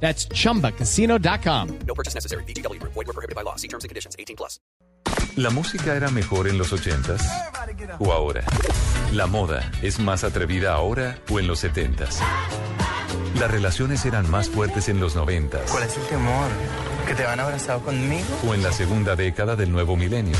That's chumbacasino.com. No purchase necessary. BGW. Void were prohibited by law. See terms and conditions. 18 plus. ¿La música era mejor en los 80s o ahora? ¿La moda es más atrevida ahora o en los 70s? ¿Las relaciones eran más fuertes en los 90s ¿Cuál es el temor? ¿Que te van abrazado conmigo? o en la segunda década del nuevo milenio?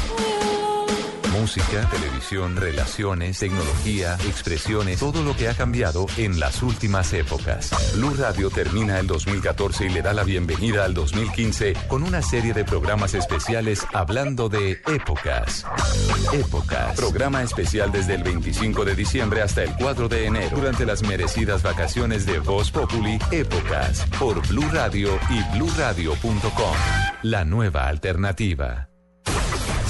Música, televisión, relaciones, tecnología, expresiones, todo lo que ha cambiado en las últimas épocas. Blue Radio termina el 2014 y le da la bienvenida al 2015 con una serie de programas especiales hablando de épocas. Épocas. Programa especial desde el 25 de diciembre hasta el 4 de enero durante las merecidas vacaciones de Voz Populi. Épocas por Blue Radio y bluradio.com. La nueva alternativa.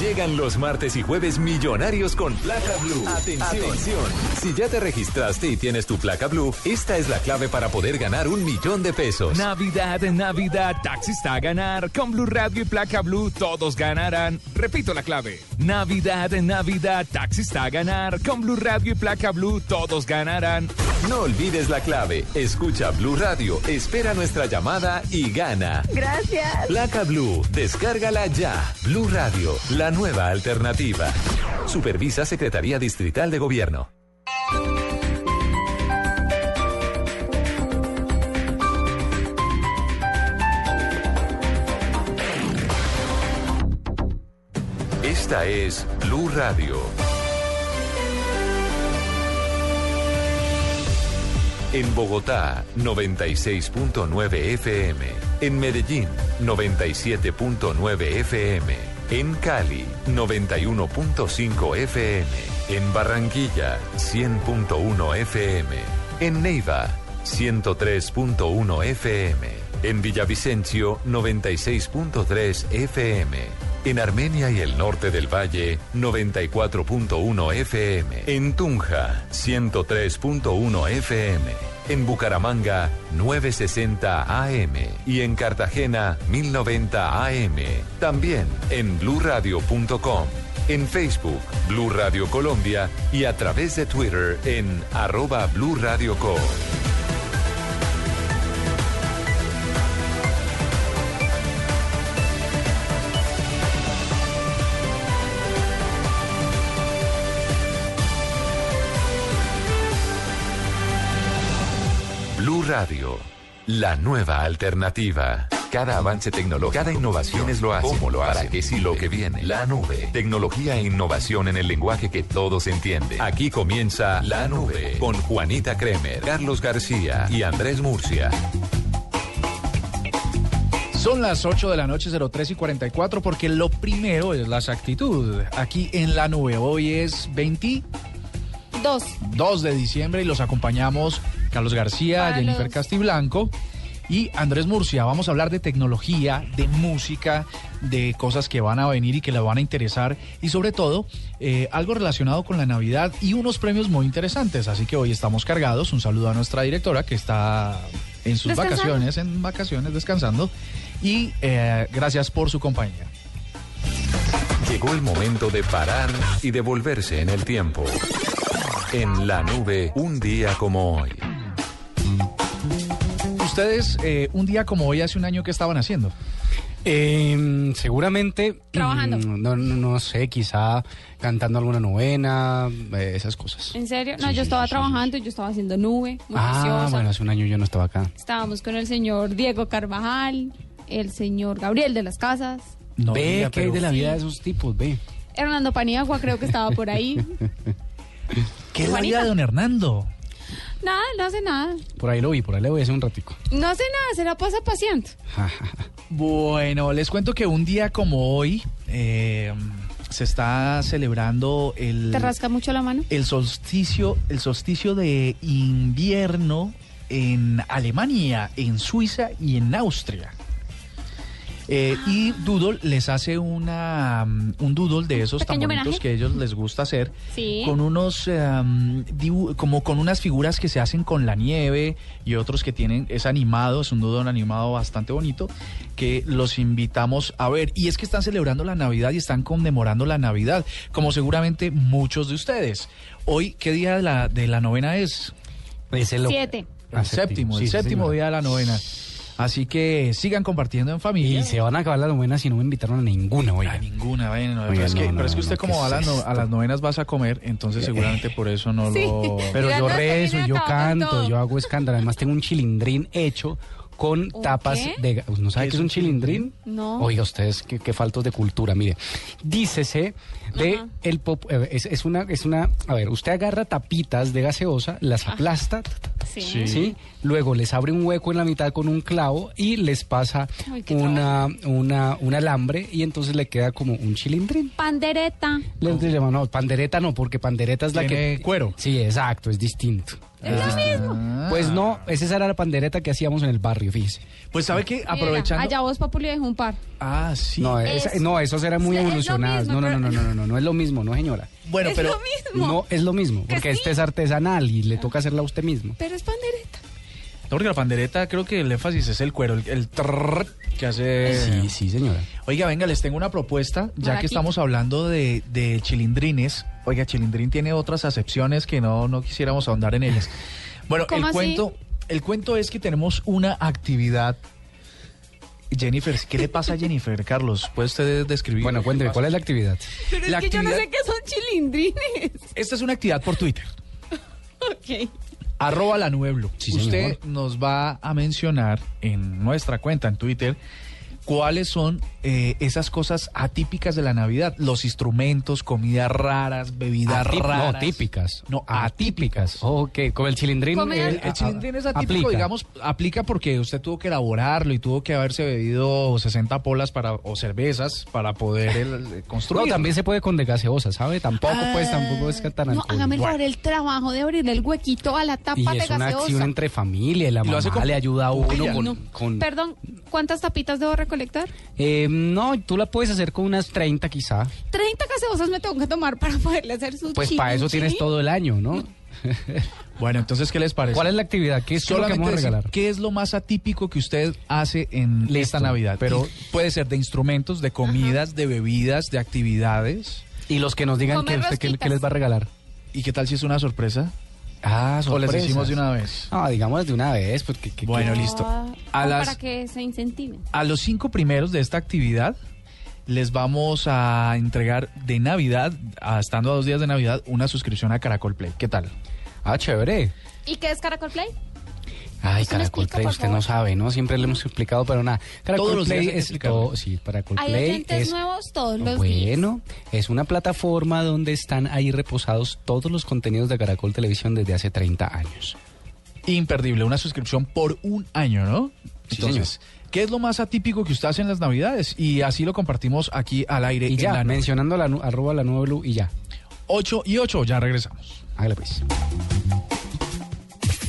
Llegan los martes y jueves millonarios con placa blue. Atención. Si ya te registraste y tienes tu placa blue, esta es la clave para poder ganar un millón de pesos. Navidad, Navidad, taxis a ganar. Con Blue Radio y Placa Blue todos ganarán. Repito la clave. Navidad, Navidad, taxis a ganar. Con Blue Radio y Placa Blue todos ganarán. No olvides la clave. Escucha Blue Radio, espera nuestra llamada y gana. Gracias. Placa Blue, descárgala ya. Blue Radio, la nueva alternativa. Supervisa Secretaría Distrital de Gobierno. Esta es Blue Radio. En Bogotá, 96.9 FM. En Medellín, 97.9 FM. En Cali, 91.5 FM. En Barranquilla, 100.1 FM. En Neiva, 103.1 FM. En Villavicencio, 96.3 FM. En Armenia y el norte del Valle, 94.1 FM. En Tunja, 103.1 FM. En Bucaramanga, 960 AM. Y en Cartagena, 1090 AM. También en bluradio.com. En Facebook, Blue Radio Colombia. Y a través de Twitter en arroba Blue Co. la nueva alternativa. Cada avance tecnológico, cada innovación es lo hace. ¿Cómo lo hace? ¿Para qué sí lo que viene? La nube. Tecnología e innovación en el lenguaje que todos entienden. Aquí comienza La Nube con Juanita Kremer, Carlos García y Andrés Murcia. Son las 8 de la noche, 03 y 44, porque lo primero es la exactitud. Aquí en la nube, hoy es 22 Dos. de diciembre y los acompañamos Carlos García, Jennifer Castiblanco y Andrés Murcia. Vamos a hablar de tecnología, de música, de cosas que van a venir y que le van a interesar y sobre todo eh, algo relacionado con la Navidad y unos premios muy interesantes. Así que hoy estamos cargados. Un saludo a nuestra directora que está en sus vacaciones, en vacaciones, descansando. Y eh, gracias por su compañía. Llegó el momento de parar y devolverse en el tiempo. En la nube, un día como hoy. Ustedes, eh, un día como hoy, hace un año, ¿qué estaban haciendo? Eh, seguramente. Trabajando. mm, No, no, no sé, quizá cantando alguna novena, eh, esas cosas. ¿En serio? No, Sí, yo sí, estaba sí, sí, trabajando, yo estaba haciendo nube, muy Ah, bueno, hace un año yo no estaba acá. Estábamos con el señor Diego Carvajal, el señor Gabriel de las Casas, No, ve, diga, ¿qué hay de la vida de esos tipos? Ve. Hernando Paniagua creo que estaba por ahí. ¿Qué es la vida de don Hernando? Nada, no hace nada. Por ahí lo vi, por ahí lo vi hace un ratico. No hace nada, se la pasa paseando. Bueno, les cuento que un día como hoy eh, se está celebrando el, ¿Te rasca mucho la mano? el solsticio, el solsticio de invierno en Alemania, en Suiza y en Austria. Eh, y Doodle les hace una, mm, un doodle de esos tan bonitos homenaje. que a ellos les gusta hacer. Sí. Con unos, dibu- como con unas figuras que se hacen con la nieve y otros que tienen, es animado, es un doodle animado bastante bonito, que los invitamos a ver. Y es que están celebrando la Navidad y están conmemorando la Navidad, como seguramente muchos de ustedes. Hoy, ¿qué día de la, de la novena es? Es el, Siete. El séptimo, sí, el sí, séptimo día de la novena. Así que sigan compartiendo en familia. Y se van a acabar las novenas si no me invitaron a ninguna, A oiga. ninguna, bueno, Oiga, pero, es que, no, no, pero es que no, usted no, como ¿qué va a, las es no- a las novenas vas a comer, entonces seguramente por eso no Sí. lo... Pero yo no, rezo, yo canto, yo hago escándalo. Además tengo un chilindrín hecho con ¿Un tapas qué? de... ¿No sabe qué es un chilindrín? No. Oiga, ustedes, qué, qué faltos de cultura. Mire, dícese de Ajá. el pop... eh, Es, es una, es una... A ver, usted agarra tapitas de gaseosa, las aplasta, Sí. Sí. ¿sí? Luego les abre un hueco en la mitad con un clavo y les pasa Ay, qué una, una, un alambre y entonces le queda como un chilindrín. Pandereta. Les llaman, no, pandereta no, porque pandereta es la Tiene que... cuero. Sí, exacto, es distinto. Es lo mismo. Pues no, esa era la pandereta que hacíamos en el barrio, fíjese. Pues sabe que aprovechando... Allá vos, Populi, dejó un par. Ah, sí. No, esa- Es- no, esos eran muy es lo evolucionados. mismo, no, no, no, no, no, no, no, no es lo mismo, no, señora. bueno, es pero... lo mismo. No es lo mismo, Que porque sí. este es artesanal y le toca hacerla a usted mismo. Pero es pandereta. No, porque la pandereta creo que el énfasis es el cuero, el, el trrr que hace... Sí, sí, señora. Oiga, venga, les tengo una propuesta, ya que estamos hablando de, de chilindrines. Oiga, chilindrín tiene otras acepciones que no, no quisiéramos ahondar en ellas. Bueno, el cuento, el cuento es que tenemos una actividad. Jennifer, ¿qué le pasa a Jennifer, Carlos? ¿Puede usted describir? Bueno, cuénteme, ¿cuál es la actividad? Pero La es que yo no sé qué son chilindrines. Esta es una actividad por Twitter. Ok. Arroba la nube blue. Sí, Usted señor. nos va a mencionar en nuestra cuenta en Twitter cuáles son eh, esas cosas atípicas de la Navidad. Los instrumentos, comidas raras, bebidas Atip- raras. No, típicas. No, atípicas. Ok, con el chilindrín. Eh, El chilindrín es atípico, aplica. digamos, aplica porque usted tuvo que elaborarlo y tuvo que haberse bebido 60 polas para, o cervezas para poder el- No, construir. también se puede con de gaseosa, ¿sabe? Tampoco, pues, tampoco es que tan No, hágame el favor el trabajo de abrirle el huequito a la tapa Y de es una gaseosa. acción entre familia y la Y lo hace mamá con le ayuda a uno con... No. con- Perdón, ¿cuántas tapitas debo recolectar? Eh, no, tú la puedes hacer con unas 30 quizá. 30 gaseosas me tengo que tomar para poderle hacer su Pues para eso tienes todo el año, ¿no? Bueno, entonces, ¿qué les parece? ¿Cuál es la actividad? ¿Qué es lo que Solamente vamos a decir, regalar? ¿qué es lo más atípico que usted hace en Listo. esta Navidad? Pero puede ser de instrumentos, de comidas, de bebidas, de actividades. Y los que nos digan que usted qué, rosquitas. qué les va a regalar. ¿Y qué tal si es una sorpresa? Ah, ¿O les decimos de una vez? No, digamos de una vez, porque... que- Bueno, que- listo. Ah, A las- Para que se incentiven. A los cinco primeros de esta actividad les vamos a entregar de Navidad, a- estando a dos días de Navidad, una suscripción a Caracol Play. ¿Qué tal? Ah, chévere. ¿Y qué es Caracol Play? Ay, Caracol explica, Play, usted favor. no sabe, ¿no? Siempre le hemos explicado, pero nada. Caracol Todos Play es todo, sí, Caracol Hay Play oyentes es nuevos todos los días. bueno, es una plataforma donde están ahí reposados todos los contenidos de Caracol Televisión desde hace 30 años. Imperdible, una suscripción por un año, ¿no? Sí, Entonces, ¿qué es lo más atípico que usted hace en las Navidades? Y así lo compartimos aquí al aire. Y en ya, la mencionando la arroba la nueva blue y ya. 8 y 8, ya regresamos. Hágale pues.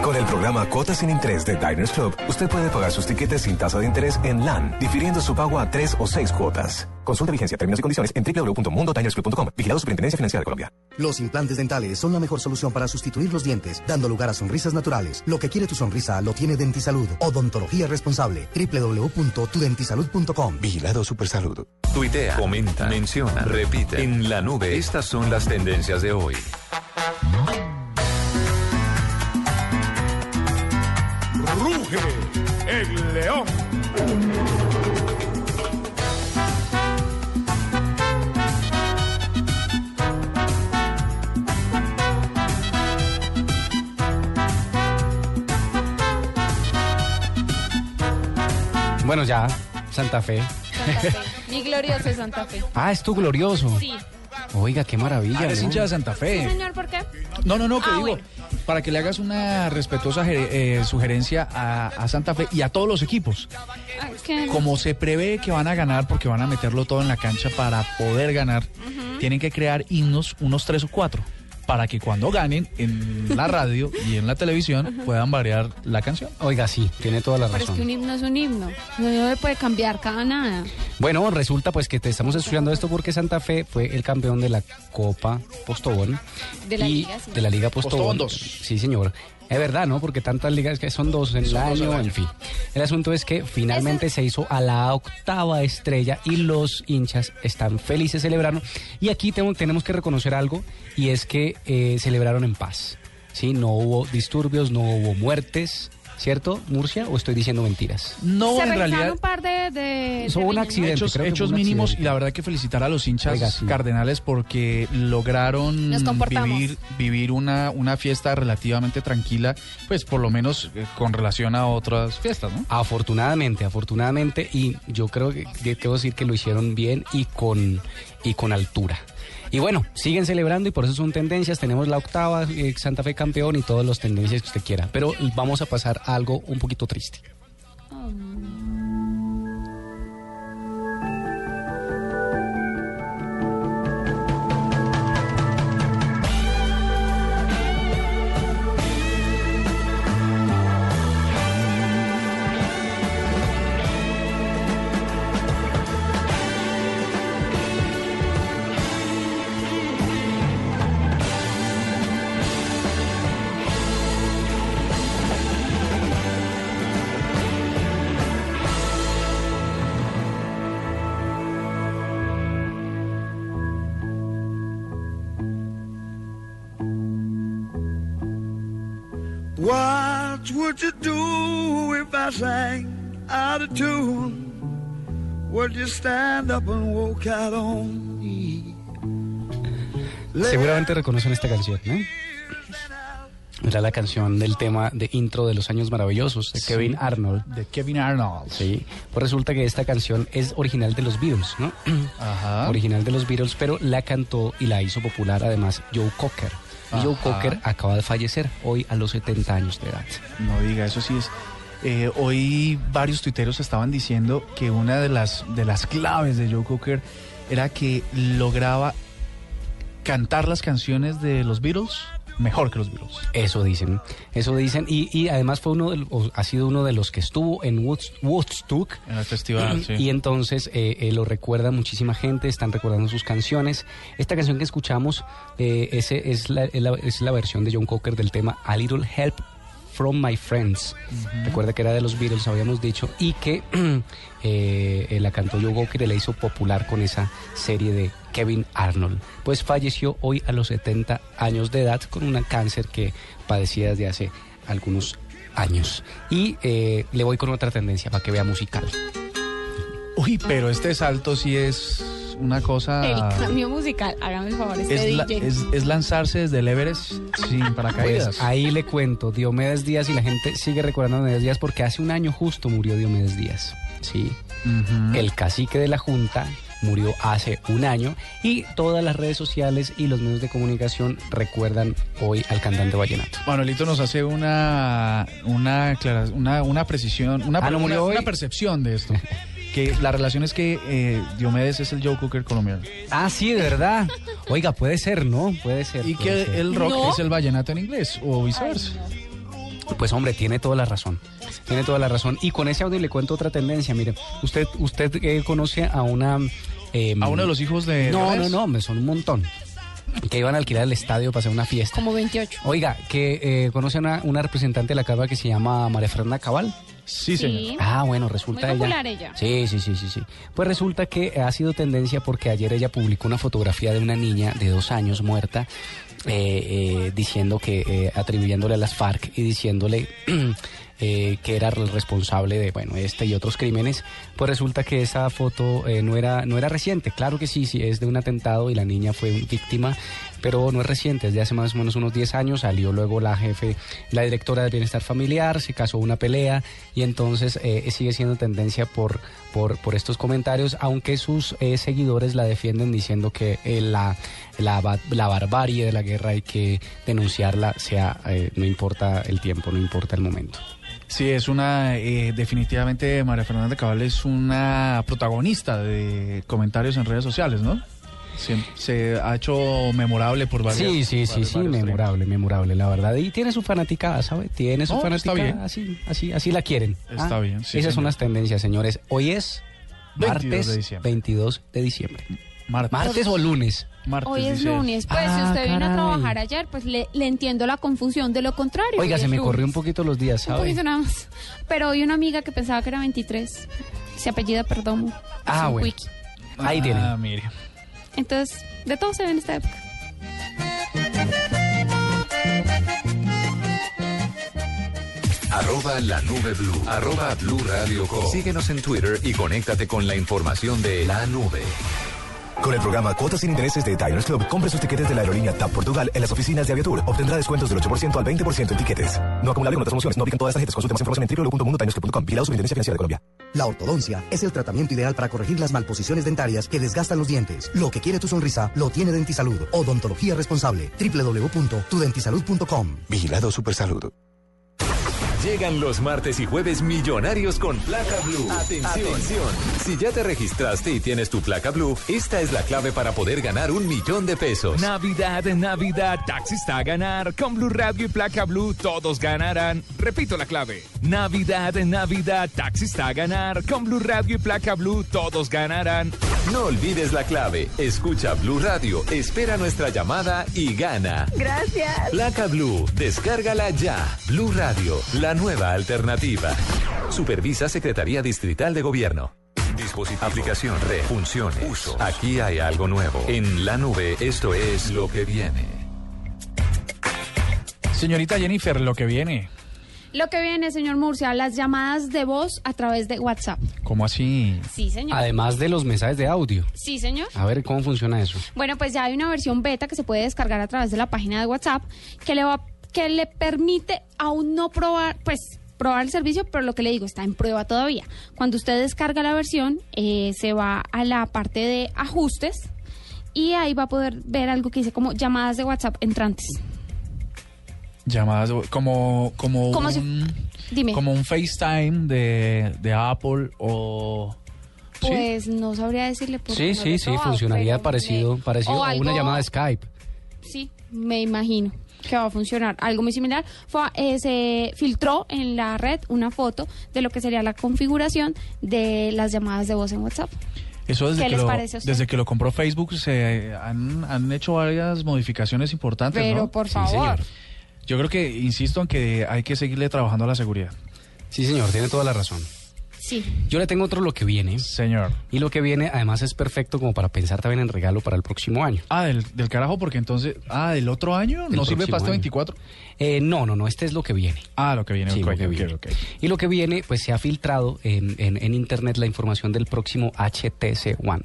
Con el programa Cuotas sin Interés de Diners Club, usted puede pagar sus tiquetes sin tasa de interés en LAN, difiriendo su pago a tres o seis cuotas. Consulta vigencia, términos y condiciones en www.mundotinersclub.com. Vigilado Superintendencia Financiera de Colombia. Los implantes dentales son la mejor solución para sustituir los dientes, dando lugar a sonrisas naturales. Lo que quiere tu sonrisa lo tiene Dentisalud. Odontología responsable. www.tudentisalud.com. Vigilado Supersalud. Tuitea, comenta, menciona, repite. En la nube, estas son las tendencias de hoy. Bueno, ya, Santa Fe. Santa Fe. Mi glorioso Santa Fe. Ah, es tu glorioso. Sí. Oiga, qué maravilla. Ah, eres ¿no? hincha de Santa Sí, Fe. señor, ¿por qué? No, no, no, que Ah, digo, bueno. para que le hagas una respetuosa eh, sugerencia a, a Santa Fe y a todos los equipos. Ah. Como se prevé que van a ganar porque van a meterlo todo en la cancha para poder ganar, tienen que crear himnos, unos tres o cuatro. Para que cuando ganen en la radio y en la televisión puedan variar la canción. Oiga, sí, tiene toda la Pero es razón. que un himno es un himno. No se puede cambiar cada nada. Bueno, resulta pues que te estamos estudiando esto porque Santa Fe fue el campeón de la Copa Postobón. De la y Liga, sí. De la Liga Postobón. Postobón dos. Sí, señor. Es verdad, ¿no? Porque tantas ligas que son dos en el año, en fin. El asunto es que finalmente se hizo a la octava estrella y los hinchas están felices celebrando. Y aquí tengo- tenemos que reconocer algo y es que eh, celebraron en paz. ¿sí? No hubo disturbios, no hubo muertes, ¿cierto, Murcia? ¿O estoy diciendo mentiras? No, se en realidad un par de... de hubo un accidente. hechos, creo que hechos fue un mínimos accidente. y la verdad que felicitar a los hinchas Oiga, sí. cardenales porque lograron vivir, vivir una, una fiesta relativamente tranquila, pues por lo menos eh, con relación a otras fiestas, ¿no? Afortunadamente, afortunadamente, y yo creo que que debo decir que lo hicieron bien y con, y con altura. Y bueno, siguen celebrando y por eso son tendencias. Tenemos la octava, eh, Santa Fe campeón y todas las tendencias que usted quiera. Pero vamos a pasar a algo un poquito triste. Up and walk out on me? Seguramente reconocen esta canción, ¿no? Era la canción del tema de intro de los años maravillosos de Sí. Kevin Arnold. De Kevin Arnold. Sí, pues resulta que esta canción es original de los Beatles, ¿no? Ajá. Original de los Beatles, pero la cantó y la hizo popular además Joe Cocker. Y Joe. Cocker acaba de fallecer hoy a los 70 años de edad. No diga, eso sí es. Eh, hoy varios tuiteros estaban diciendo que una de las, de las claves de Joe Cocker era que lograba cantar las canciones de los Beatles mejor que los Beatles. Eso dicen, eso dicen. Y, y además fue uno de, ha sido uno de los que estuvo en Woods- Woodstock. En el festival, sí. Y entonces eh, eh, lo recuerda muchísima gente, están recordando sus canciones. Esta canción que escuchamos eh, ese es, la, es la- es la versión de John Cocker del tema A Little Help from My Friends. Recuerda que era de los Beatles, habíamos dicho, y que eh, eh, la cantó Joe Cocker y la hizo popular con esa serie de Kevin Arnold. Pues falleció hoy a los 70 años de edad con un cáncer que padecía desde hace algunos años. Y eh, le voy con otra tendencia para que vea musical. Uy, pero este salto sí es una cosa... El cambio musical, hágame el favor, este Es, la- DJ. es, es lanzarse desde el Everest sin paracaídas. Pues ahí le cuento, Diomedes Díaz y la gente sigue recordando a Diomedes Díaz porque hace un año justo murió Diomedes Díaz. Sí. El cacique de la Junta murió hace un año y todas las redes sociales y los medios de comunicación recuerdan hoy al cantante vallenato. Manuelito nos hace una una una, una precisión, una, Ah, ¿no murió una- una percepción de esto. que la relación es que eh, Diomedes es el Joe Cooker colombiano. Ah, sí, de verdad. Oiga, puede ser, ¿no? Puede ser. Y puede que ser. el rock No. es el vallenato en inglés o viceversa. Pues hombre, tiene toda la razón. Tiene toda la razón. Y con ese audio le cuento otra tendencia. Mire, usted, usted eh, conoce a una... eh, A uno de los hijos de No, no, no, hombre, son un montón. Que iban a alquilar el estadio para hacer una fiesta. Como 28. Oiga, que eh, conoce a una, una representante de la carva que se llama María Fernanda Cabal. Sí, señor. Ah, bueno, resulta Muy ella. popular ella. Sí, sí, sí, sí, sí. Pues resulta que ha sido tendencia porque ayer ella publicó una fotografía de una niña de dos años muerta, eh, eh, diciendo que, eh, atribuyéndole a las FARC y diciéndole eh, que era el responsable de, bueno, este y otros crímenes. Pues resulta que esa foto eh, no era, no era reciente. Claro que sí, sí, es de un atentado y la niña fue víctima, pero no es reciente, es de hace más o menos unos 10 años, salió luego la jefe, la directora de Bienestar Familiar, se casó una pelea y entonces eh, sigue siendo tendencia por, por, estos comentarios, aunque sus eh, seguidores la defienden diciendo que eh, la, la barbarie de la guerra hay que denunciarla, sea, eh, no importa el tiempo, no importa el momento. Sí, es una, eh, definitivamente María Fernanda Cabal es una protagonista de comentarios en redes sociales, ¿no? Se, se ha hecho memorable por varias Sí, sí, sí, varios- sí, varios memorable, memorable, la verdad. Y tiene su fanaticada, ¿sabe? Tiene su está fanaticada, bien. así, así, así la quieren. Está bien, sí, Esas son las tendencias, señores. Hoy es 22 martes de diciembre. 22 de diciembre. Martes. ¿Martes o lunes? Martes, Hoy es lunes. Pues si Ah, usted vino a caray. trabajar ayer, pues le, le entiendo la confusión. De lo contrario. Oiga, se me lunes. corrió un poquito los días, Un ¿sabe? poquito nada más. Pero hoy una amiga que pensaba que era 23. Se apellida Perdomo. Ah, un bueno. quickie. Ahí tiene. Ah, mire. Entonces, de todo se ve en esta época. Arroba la nube blue. Arroba blue radio com. Síguenos en Twitter y conéctate con la información de la nube. Con el programa Cuotas sin Intereses de Diners Club, compre sus tiquetes de la aerolínea TAP Portugal en las oficinas de Aviatur. Obtendrá descuentos del 8% al 20% en tiquetes. No acumulable con otras promociones. No aplican todas las tarjetas. Consulte más información en www.mundotinersclub.com. Vigilado Superintendencia Financiera de Colombia. La ortodoncia es el tratamiento ideal para corregir las malposiciones dentarias que desgastan los dientes. Lo que quiere tu sonrisa lo tiene Dentisalud. Odontología responsable. www.tudentisalud.com. Vigilado Supersalud. Llegan los martes y jueves millonarios con placa blue. Atención. Si ya te registraste y tienes tu placa blue, esta es la clave para poder ganar un millón de pesos. Navidad, Navidad, taxista a ganar. Con Blue Radio y Placa Blue todos ganarán. Repito la clave. Navidad, Navidad, taxista a ganar. Con Blue Radio y Placa Blue todos ganarán. No olvides la clave. Escucha Blue Radio, espera nuestra llamada y gana. Gracias. Placa Blue, descárgala ya. Blue Radio, la nueva alternativa. Supervisa Secretaría Distrital de Gobierno. Dispositivo. Aplicación, red, funciones, uso. Aquí hay algo nuevo. En la nube, esto es lo que viene. Señorita Jennifer, lo que viene. Lo que viene, señor Murcia, las llamadas de voz a través de WhatsApp. ¿Cómo así? Sí, señor. Además de los mensajes de audio. Sí, señor. A ver, ¿cómo funciona eso? Bueno, pues ya hay una versión beta que se puede descargar a través de la página de WhatsApp que le va que le permite aún no probar, pues probar el servicio, pero lo que le digo está en prueba todavía. Cuando usted descarga la versión, eh, se va a la parte de ajustes y ahí va a poder ver algo que dice como llamadas de WhatsApp entrantes. Llamadas como como si- un Dime. como un FaceTime de, de Apple o ¿sí? Pues no sabría decirle por Sí, sí, sí, funcionaría parecido, parecido o a una llamada de Skype. Sí, me imagino que va a funcionar. Algo muy similar. Fue, eh, se filtró en la red una foto de lo que sería la configuración de las llamadas de voz en WhatsApp. Eso desde ¿Qué que les lo, parece a usted? desde que lo compró Facebook se han, han hecho varias modificaciones importantes, Pero ¿no? por favor. Yo creo que insisto en que hay que seguirle trabajando a la seguridad. Sí, señor, tiene toda la razón. Sí. Yo le tengo otro lo que viene. Señor. Y lo que viene, además, es perfecto como para pensar también en regalo para el próximo año. Ah, del, del carajo, porque entonces. Ah, del otro año. Del ¿No sirve para este año. 24? Eh, no, no, no, este es lo que viene. Ah, lo que viene. Sí, ok, lo que ok, viene. ok. Y lo que viene, pues se ha filtrado en, en- en internet la información del próximo HTC One.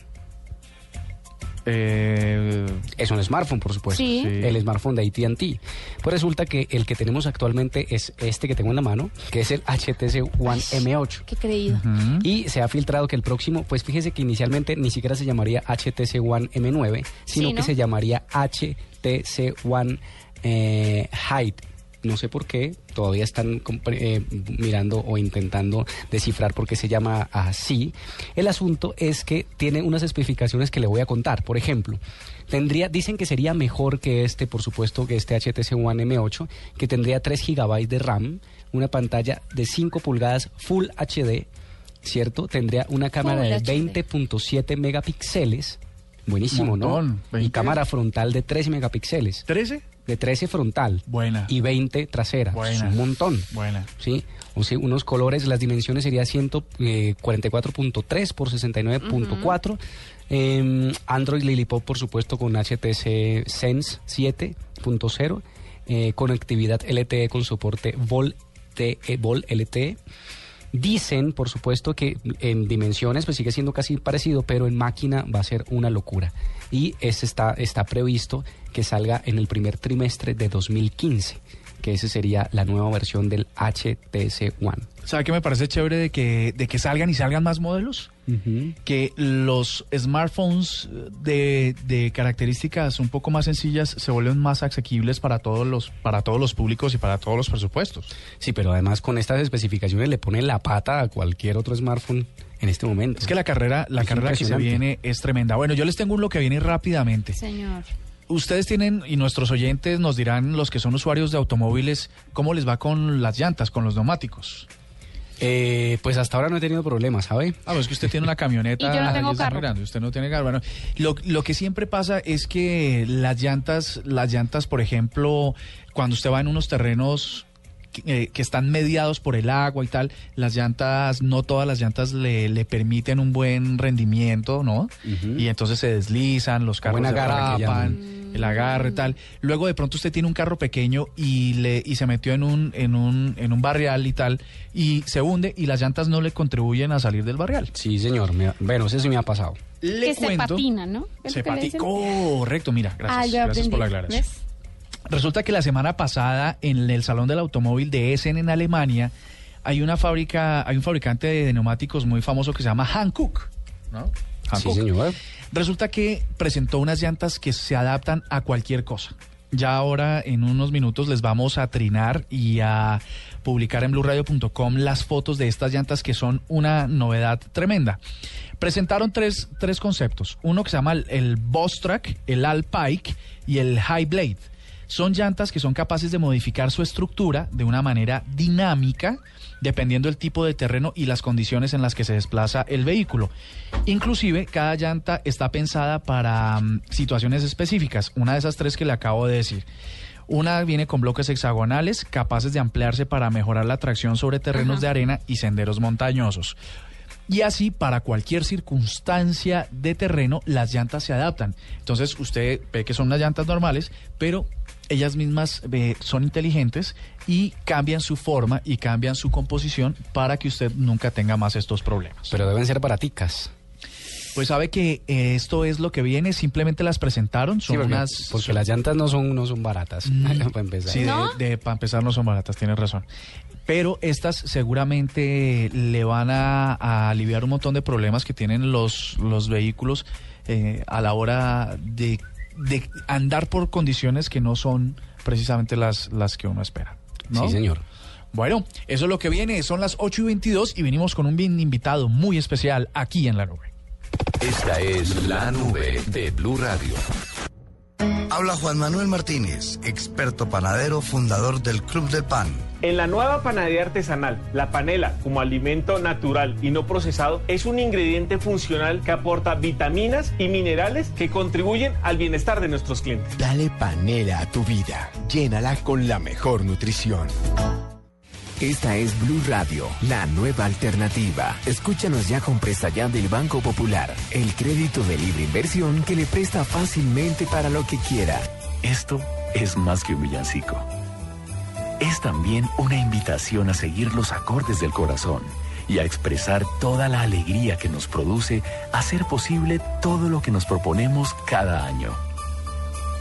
Eh, Es un smartphone, por supuesto. Sí. El smartphone de AT&T. Pues resulta que el que tenemos actualmente es este que tengo en la mano, que es el HTC One M8. Qué creído. Y se ha filtrado que el próximo, pues fíjese que inicialmente ni siquiera se llamaría HTC One M9, sino Sí, que se llamaría HTC One eh, Height. No sé por qué, todavía están eh, mirando o intentando descifrar por qué se llama así. El asunto es que tiene unas especificaciones que le voy a contar. Por ejemplo, tendría, dicen que sería mejor que este, por supuesto, que este HTC One M8, que tendría 3 GB de RAM, una pantalla de 5 pulgadas Full HD, ¿cierto? Tendría una cámara Full de HD. 20.7 megapíxeles. Buenísimo, ¿no? Montón, Y 20. cámara frontal de 13 megapíxeles. ¿13? De 13 frontal. Buena. Y 20 trasera. Buena. Un montón. Buena. ¿sí? O sea, unos colores, las dimensiones sería 144.3 por 69.4. Eh, Android Lillipop, por supuesto, con HTC Sense 7.0. eh, conectividad LTE con soporte Vol, TE, Vol LTE. Dicen, por supuesto, que en dimensiones pues sigue siendo casi parecido, pero en máquina va a ser una locura. Y este está, está previsto que salga en el primer trimestre de 2015, que ese sería la nueva versión del HTC One. ¿Sabe qué me parece chévere de que, de que salgan y salgan más modelos? Que los smartphones de, de características un poco más sencillas se vuelven más asequibles para todos los para todos los públicos y para todos los presupuestos. Sí, pero además con estas especificaciones le pone la pata a cualquier otro smartphone en este momento. Es que la carrera, la Es carrera que se viene es tremenda. Bueno, yo les tengo un lo que viene rápidamente. Señor. Ustedes tienen, y nuestros oyentes nos dirán, los que son usuarios de automóviles, cómo les va con las llantas, con los neumáticos. Eh, pues hasta ahora no he tenido problemas, ¿sabe? Ah, pues es que usted tiene una camioneta. Y yo no tengo carro. grande, usted no tiene carro. Bueno, lo, lo que siempre pasa es que las llantas, las llantas, por ejemplo, cuando usted va en unos terrenos eh, que están mediados por el agua y tal, las llantas, no todas las llantas le, le permiten un buen rendimiento, ¿no? Y entonces se deslizan, los carros se agarre que rapan, el agarre tal. Luego de pronto usted tiene un carro pequeño y le y se metió en un en un en un barrial y tal y se hunde y las llantas no le contribuyen a salir del barrial. Sí, señor. me- bueno, eso sí me ha pasado. Le que se patina, ¿no? ¿Es Se lo que le pati- dicen? Correcto, mira, gracias, Ah, gracias por la aclaración. ¿Ves? Resulta que la semana pasada en el Salón del Automóvil de Essen en Alemania hay una fábrica, hay un fabricante de neumáticos muy famoso que se llama Hankook, ¿no? Sí, señor. Resulta que presentó unas llantas que se adaptan a cualquier cosa. Ya ahora en unos minutos les vamos a trinar y a publicar en blueradio.com las fotos de estas llantas que son una novedad tremenda. Presentaron tres, tres conceptos. Uno que se llama el, el Boss Track, el Alpike y el High Blade. Son llantas que son capaces de modificar su estructura de una manera dinámica dependiendo del tipo de terreno y las condiciones en las que se desplaza el vehículo. Inclusive, cada llanta está pensada para mm, situaciones específicas. Una de esas tres que le acabo de decir. Una viene con bloques hexagonales capaces de ampliarse para mejorar la tracción sobre terrenos de arena y senderos montañosos. Y así, para cualquier circunstancia de terreno, las llantas se adaptan. Entonces, usted ve que son unas llantas normales, pero ellas mismas eh, son inteligentes y cambian su forma y cambian su composición para que usted nunca tenga más estos problemas. Pero deben ser baraticas. Pues sabe que eh, esto es lo que viene, simplemente las presentaron, son Sí, porque, unas... porque son- las llantas no son, no son baratas, para empezar. Sí, de- ¿No? de, para empezar no son baratas, tienes razón. Pero estas seguramente le van a, a aliviar un montón de problemas que tienen los, los vehículos eh, a la hora de, de andar por condiciones que no son precisamente las, las que uno espera. ¿no? Sí, señor. Bueno, eso es lo que viene. Son las 8 y 22 y venimos con un bien invitado muy especial aquí en la nube. Esta es la nube de Blue Radio. Habla Juan Manuel Martínez, experto panadero, fundador del Club del Pan. En la nueva panadería artesanal, la panela, como alimento natural y no procesado, es un ingrediente funcional que aporta vitaminas y minerales que contribuyen al bienestar de nuestros clientes. Dale panela a tu vida. Llénala con la mejor nutrición. Esta es Blue Radio, la nueva alternativa. Escúchanos ya con presta ya del Banco Popular, el crédito de libre inversión que le presta fácilmente para lo que quiera. Esto es más que un villancico. Es también una invitación a seguir los acordes del corazón y a expresar toda la alegría que nos produce hacer posible todo lo que nos proponemos cada año.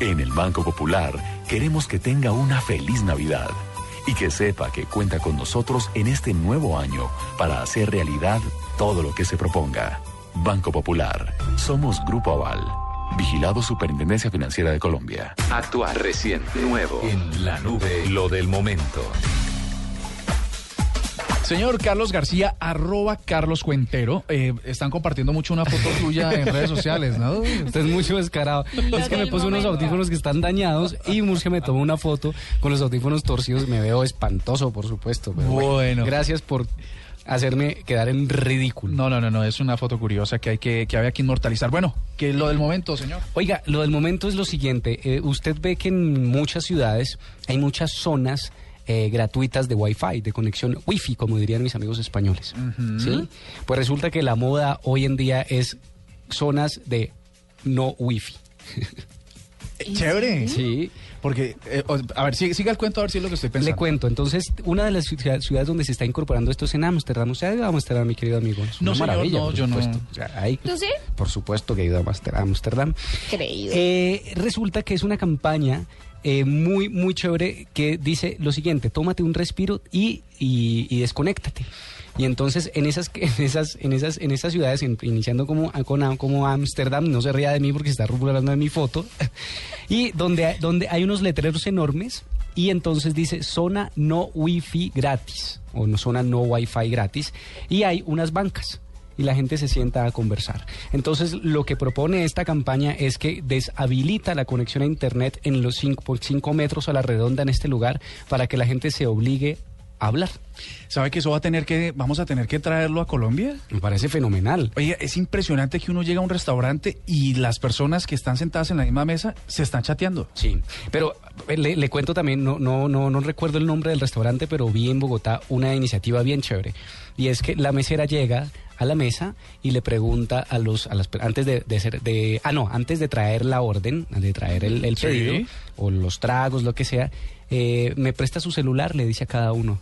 En el Banco Popular queremos que tenga una feliz Navidad y que sepa que cuenta con nosotros en este nuevo año para hacer realidad todo lo que se proponga. Banco Popular. Somos Grupo Aval. Vigilado Superintendencia Financiera de Colombia. Actuar reciente, nuevo. En la nube, lo del momento. Señor Carlos García, arroba Carlos Cuentero. eh, están compartiendo mucho una foto tuya en redes sociales, ¿no? Usted es mucho descarado. Es que me puse unos audífonos que están dañados y Murcia me tomó una foto con los audífonos torcidos. Me veo espantoso, por supuesto. pero Bueno. Gracias por hacerme quedar en ridículo. No, no, no, no, es una foto curiosa que hay que, que había que inmortalizar. Bueno, que lo del momento, señor. Oiga, lo del momento es lo siguiente. eh, usted ve que en muchas ciudades hay muchas zonas eh, gratuitas de Wi-Fi, de conexión Wi-Fi, como dirían mis amigos españoles. ¿Sí? Pues resulta que la moda hoy en día es zonas de no Wi-Fi. Chévere. Sí. Porque, eh, a ver, siga, siga el cuento a ver si es lo que estoy pensando. Le cuento, entonces, una de las ciudad- ciudades donde se está incorporando esto es en Ámsterdam. ¿Usted ha ido a Ámsterdam, mi querido amigo? Es No, señor, maravilla, no, por yo no. supuesto. O sea, ahí- ¿Tú sí? Por supuesto que he ido a Ámster- a Ámsterdam. Creído. Eh, resulta que es una campaña eh, muy, muy chévere que dice lo siguiente, tómate un respiro y, y, desconéctate. Y entonces en esas, en esas, en esas, en esas ciudades, en- iniciando como, con, como Ámsterdam, no se ría de mí porque está hablando de mi foto, y donde, donde hay unos letreros enormes y entonces dice zona no wifi gratis o no, zona no wifi gratis y hay unas bancas y la gente se sienta a conversar. Entonces, lo que propone esta campaña es que deshabilita la conexión a Internet en los 5 metros a la redonda en este lugar para que la gente se obligue a hablar. ¿Sabe que eso va a tener que, vamos a tener que traerlo a Colombia? Me parece fenomenal. Oye, es impresionante que uno llega a un restaurante y las personas que están sentadas en la misma mesa se están chateando. Sí, pero eh, le, le cuento también, no, no, no, no recuerdo el nombre del restaurante, pero vi en Bogotá una iniciativa bien chévere. Y es que la mesera llega a la mesa y le pregunta a los, a las, antes de, de ser, de, ah no, antes de traer la orden, de traer el, el Sí. pedido o los tragos, lo que sea, eh, me presta su celular, le dice a cada uno.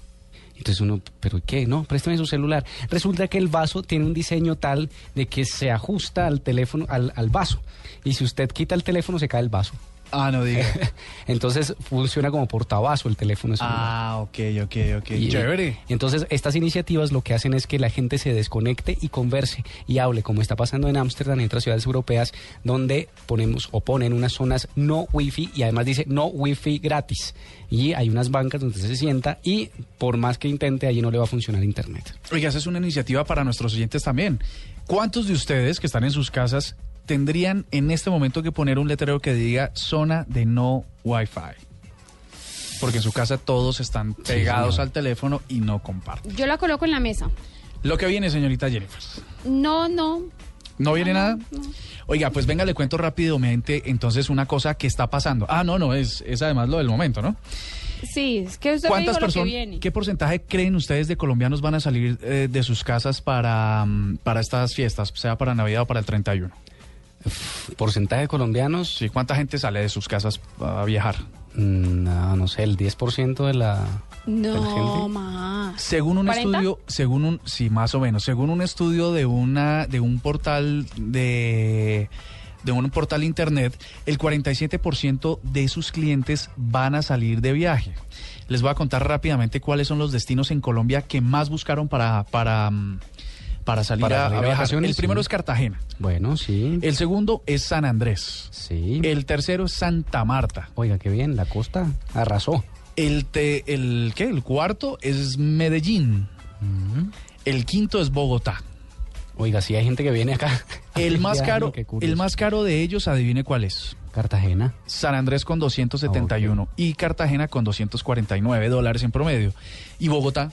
Entonces uno, ¿pero qué? No, préstame su celular. Resulta que el vaso tiene un diseño tal de que se ajusta al teléfono, al, al vaso. Y si usted quita el teléfono, se cae el vaso. Ah, no diga. Entonces funciona como portavaso el teléfono celular. Ah, ok, ok, ok. Y- Chévere. Entonces, estas iniciativas lo que hacen es que la gente se desconecte y converse y hable, como está pasando en Ámsterdam y otras ciudades europeas, donde ponemos o ponen unas zonas no wifi y además dice no wifi gratis. Y hay unas bancas donde se sienta y por más que intente, allí no le va a funcionar internet. Oiga, esa es una iniciativa para nuestros oyentes también. ¿Cuántos de ustedes que están en sus casas tendrían en este momento que poner un letrero que diga zona de no Wi-Fi? Porque en su casa todos están pegados al teléfono y no comparten. Yo la coloco en la mesa. Lo que viene, señorita Jennifer. No, no. ¿No viene nada? Oiga, pues venga, le cuento rápidamente entonces una cosa que está pasando. Ah, no, no, es, es además lo del momento, ¿no? Sí, es que usted me ¿Cuántas dijo lo que personas, viene. qué porcentaje creen ustedes de colombianos van a salir eh, de sus casas para, mm, para estas fiestas, sea para Navidad o para el 31? ¿Porcentaje de colombianos? Sí, ¿cuánta gente sale de sus casas a viajar? Mm, No, no sé, el 10% de la, de la No, gente. más. Según un ¿40? estudio, según un, sí, más o menos, según un estudio de una, de un portal de, de un portal internet, el 47% de sus clientes van a salir de viaje. Les voy a contar rápidamente cuáles son los destinos en Colombia que más buscaron para, para, mm, para salir, Para a, salir a de viajar. vacaciones, El primero sí. es Cartagena. Bueno, sí. El segundo es San Andrés. Sí. El tercero es Santa Marta. Oiga, qué bien, la costa arrasó. El, te- el, ¿qué? el cuarto es Medellín. El quinto es Bogotá. Oiga, sí hay gente que viene acá. El más caro, el más caro de ellos, adivine cuál es. Cartagena. San Andrés con 271 y Cartagena con 249 dólares en promedio. Y Bogotá,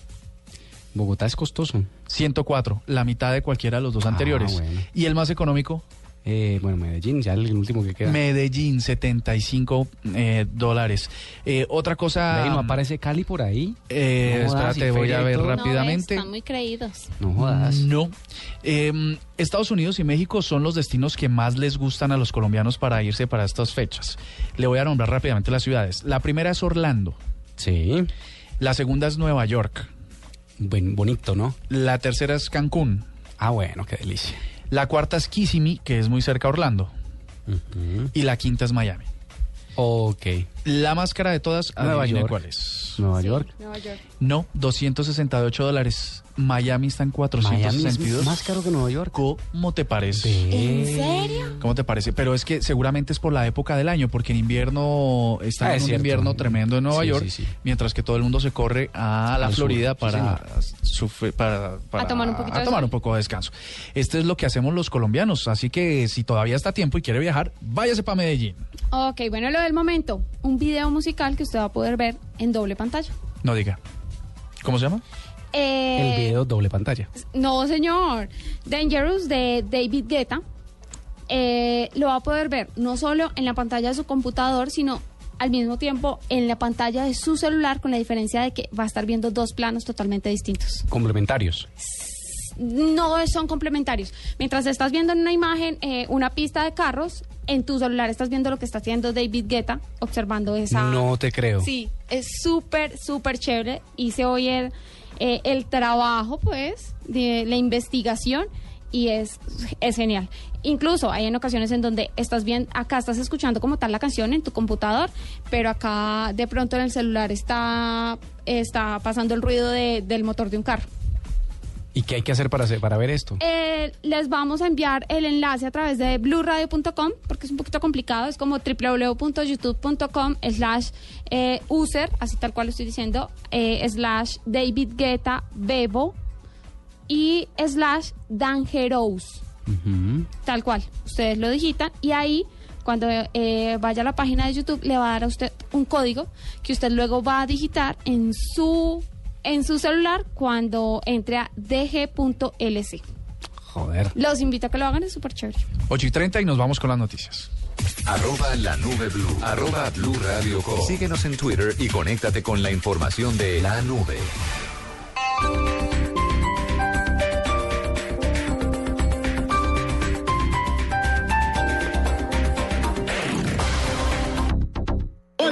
Bogotá es costoso. 104, la mitad de cualquiera de los dos Ah, anteriores. bueno. Y el más económico, Eh, bueno, Medellín, ya el último que queda. Medellín, 75 eh, dólares. Eh, otra cosa... ¿No aparece Cali por ahí? eh, No espérate, voy a ver rápidamente. No, están muy creídos. No jodas. No. Eh, Estados Unidos y México son los destinos que más les gustan a los colombianos para irse para estas fechas. Le voy a nombrar rápidamente las ciudades. La primera es Orlando. Sí. La segunda es Nueva York. Buen, bonito, ¿no? La tercera es Cancún. Ah, bueno, qué delicia. La cuarta es Kissimmee, que es muy cerca a Orlando. Y la quinta es Miami. Ok. La más cara de todas, Nueva adivine York. cuál es. Nueva York. Nueva York. No, 268 dólares. Miami está en Miami 462. es más caro que Nueva York. ¿Cómo te parece? ¿En serio? ¿Cómo te parece? Pero es que seguramente es por la época del año, porque en invierno está Ah, en es un cierto. invierno tremendo en Nueva Sí, York, sí, sí. mientras que todo el mundo se corre a la Al Florida sí, para, sufrir- para, para- A tomar un poquito a de tomar sol. un poco de descanso. Este es lo que hacemos los colombianos, así que si todavía está a tiempo y quiere viajar, váyase para Medellín. Ok, bueno, lo del momento. Un video musical que usted va a poder ver en doble pantalla. No diga. ¿Cómo se llama? Eh, El video doble pantalla. No, señor. Dangerous de David Guetta. eh, lo va a poder ver no solo en la pantalla de su computador, sino al mismo tiempo en la pantalla de su celular, con la diferencia de que va a estar viendo dos planos totalmente distintos. Complementarios. No son complementarios. Mientras estás viendo en una imagen eh, una pista de carros, en tu celular estás viendo lo que está haciendo David Guetta, observando esa... No te creo. Sí, es súper, súper chévere. Hice hoy el, eh, el trabajo, pues, de la investigación y es, es genial. Incluso hay en ocasiones en donde estás bien, acá estás escuchando como tal la canción en tu computador, pero acá de pronto en el celular está, está pasando el ruido de- del motor de un carro. ¿Y qué hay que hacer para, hacer- para ver esto? Eh, les vamos a enviar el enlace a través de blueradio.com porque es un poquito complicado, es como www.youtube.com slash eh, user, así tal cual lo estoy diciendo, eh, slash David Guetta Bebo y slash dangerous. Tal cual. Ustedes lo digitan y ahí, cuando eh, vaya a la página de YouTube, le va a dar a usted un código que usted luego va a digitar en su, en su celular cuando entre a dg.lc. Joder. Los invito a que lo hagan, es súper chévere. 8 y 30 y nos vamos con las noticias. Arroba la nube blue. Arroba blue radio com. Síguenos en Twitter y conéctate con la información de la nube.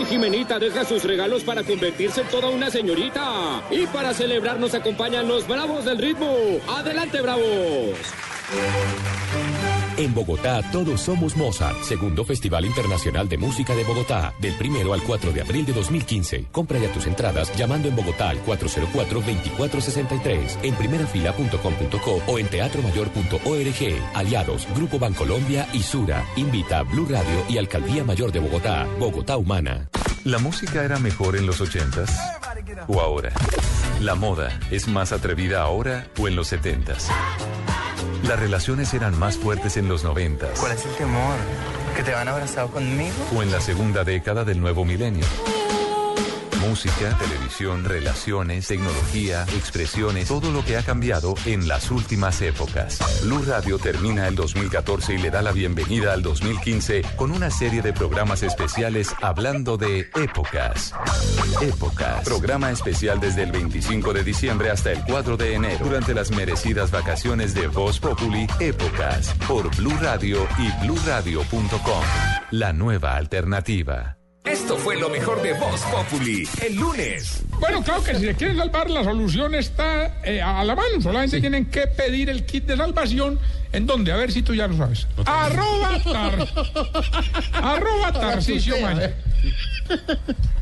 Jimenita deja sus regalos para convertirse en toda una señorita. Y para celebrar nos acompañan los Bravos del Ritmo. ¡Adelante, Bravos! En Bogotá todos somos Mozart, segundo Festival Internacional de Música de Bogotá, del primero al 4 de abril de 2015. Compra ya tus entradas llamando en Bogotá al 404-2463, en primerafila.com.co o en teatromayor.org. Aliados, Grupo Bancolombia y Sura. Invita a Blue Radio y Alcaldía Mayor de Bogotá, Bogotá Humana. ¿La música era mejor en los 80s o ahora? ¿La moda es más atrevida ahora o en los 70s? ¿Las relaciones eran más fuertes en los 90s ¿Cuál es el temor? ¿Que te van abrazado conmigo? o en la segunda década del nuevo milenio? Música, televisión, relaciones, tecnología, expresiones, todo lo que ha cambiado en las últimas épocas. Blue Radio termina el 2014 y le da la bienvenida al 2015 con una serie de programas especiales hablando de épocas. Épocas. Programa especial desde el 25 de diciembre hasta el 4 de enero. Durante las merecidas vacaciones de Voz Populi, Épocas. Por Blue Radio y bluradio.com. La nueva alternativa. Esto fue lo mejor de Voz Populi, el lunes. Bueno, claro que si le quieren salvar, la solución está eh, a la mano. Solamente tienen que pedir el kit de salvación. ¿En dónde? A ver si tú ya lo sabes. Arroba tar. arroba Tarcisio Maya.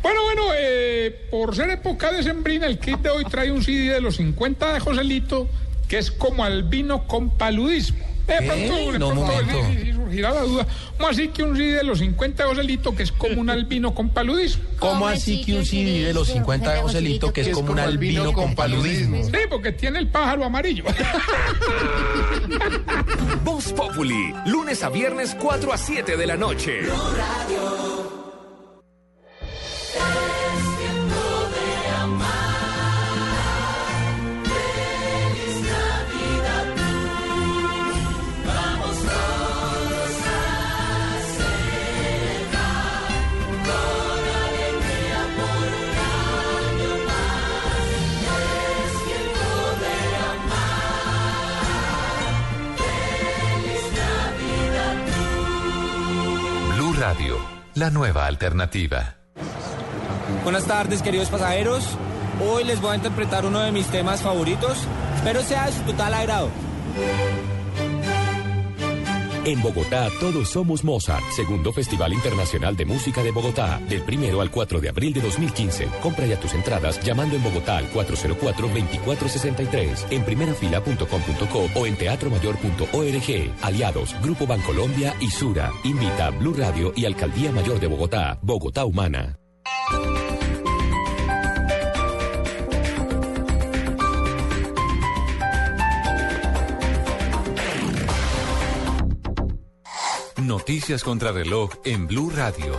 Bueno, bueno, eh, por ser época de sembrina, el kit de hoy trae un CD de los 50 de Joselito, que es como albino con paludismo. De pronto, de No, pronto, momento. sí, sí, sí, surgirá la duda. ¿Cómo así que un CD de los 50 de Joselito, que es como un albino con paludismo? ¿Cómo así que un CD de los 50 de Joselito, que es como un albino con paludismo? Sí, porque tiene el pájaro amarillo. Voz Populi, lunes a viernes 4 a 7 de la noche. La nueva alternativa. Buenas tardes, queridos pasajeros. Hoy les voy a interpretar uno de mis temas favoritos. Espero sea de su total agrado. En Bogotá todos somos Mozart, segundo Festival Internacional de Música de Bogotá, del primero al 4 de abril de 2015. Compra ya tus entradas llamando en Bogotá al 404-2463, en primerafila.com.co o en teatromayor.org. Aliados, Grupo Bancolombia y Sura. Invita Blue Radio y Alcaldía Mayor de Bogotá, Bogotá Humana. Noticias contra reloj en Blue Radio.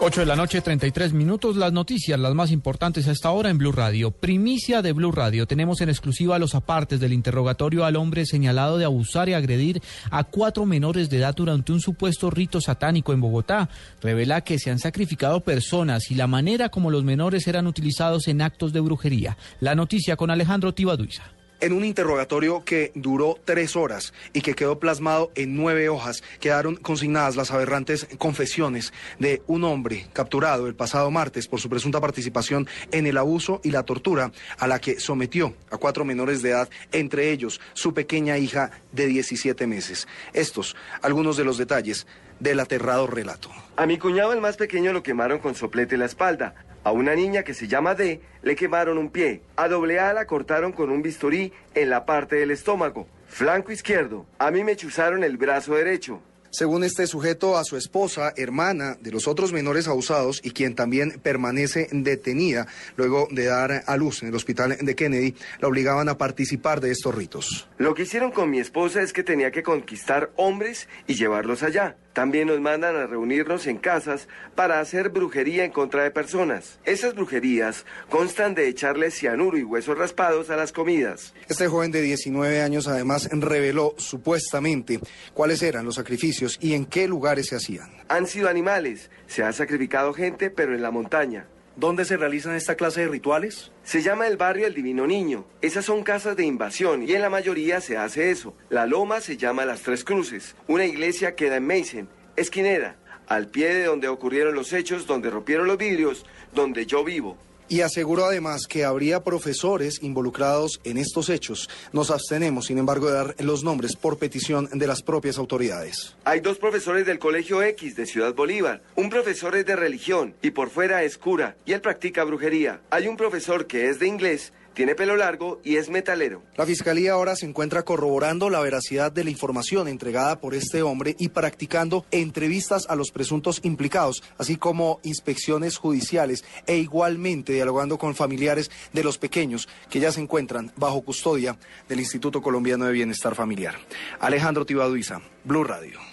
8 de la noche, 33 minutos. Las noticias, las más importantes a esta hora en Blue Radio. Primicia de Blue Radio. Tenemos en exclusiva los apartes del interrogatorio al hombre señalado de abusar y agredir a cuatro menores de edad durante un supuesto rito satánico en Bogotá. Revela que se han sacrificado personas y la manera como los menores eran utilizados en actos de brujería. La noticia con Alejandro Tibaduiza. En un interrogatorio que duró tres horas y que quedó plasmado en nueve hojas, quedaron consignadas las aberrantes confesiones de un hombre capturado el pasado martes por su presunta participación en el abuso y la tortura a la que sometió a cuatro menores de edad, entre ellos su pequeña hija de 17 meses. Estos, algunos de los detalles del aterrador relato. A mi cuñado el más pequeño lo quemaron con soplete en la espalda. A una niña que se llama D le quemaron un pie. A doble A la cortaron con un bisturí en la parte del estómago. Flanco izquierdo. A mí me chuzaron el brazo derecho. Según este sujeto, a su esposa, hermana de los otros menores abusados y quien también permanece detenida luego de dar a luz en el hospital de Kennedy, la obligaban a participar de estos ritos. Lo que hicieron con mi esposa es que tenía que conquistar hombres y llevarlos allá. También nos mandan a reunirnos en casas para hacer brujería en contra de personas. Esas brujerías constan de echarle cianuro y huesos raspados a las comidas. Este joven de 19 años además reveló supuestamente cuáles eran los sacrificios y en qué lugares se hacían. Han sido animales, se ha sacrificado gente, pero en la montaña. ¿Dónde se realizan esta clase de rituales? Se llama el barrio El Divino Niño. Esas son casas de invasión y en la mayoría se hace eso. La loma se llama Las Tres Cruces. Una iglesia queda en Mason, esquinera, al pie de donde ocurrieron los hechos, donde rompieron los vidrios, donde yo vivo. Y aseguró además que habría profesores involucrados en estos hechos. Nos abstenemos, sin embargo, de dar los nombres por petición de las propias autoridades. Hay dos profesores del Colegio X de Ciudad Bolívar. Un profesor es de religión y por fuera es cura y él practica brujería. Hay un profesor que es de inglés tiene pelo largo y es metalero. La fiscalía ahora se encuentra corroborando la veracidad de la información entregada por este hombre y practicando entrevistas a los presuntos implicados, así como inspecciones judiciales e igualmente dialogando con familiares de los pequeños que ya se encuentran bajo custodia del Instituto Colombiano de Bienestar Familiar. Alejandro Tibaduiza, Blue Radio.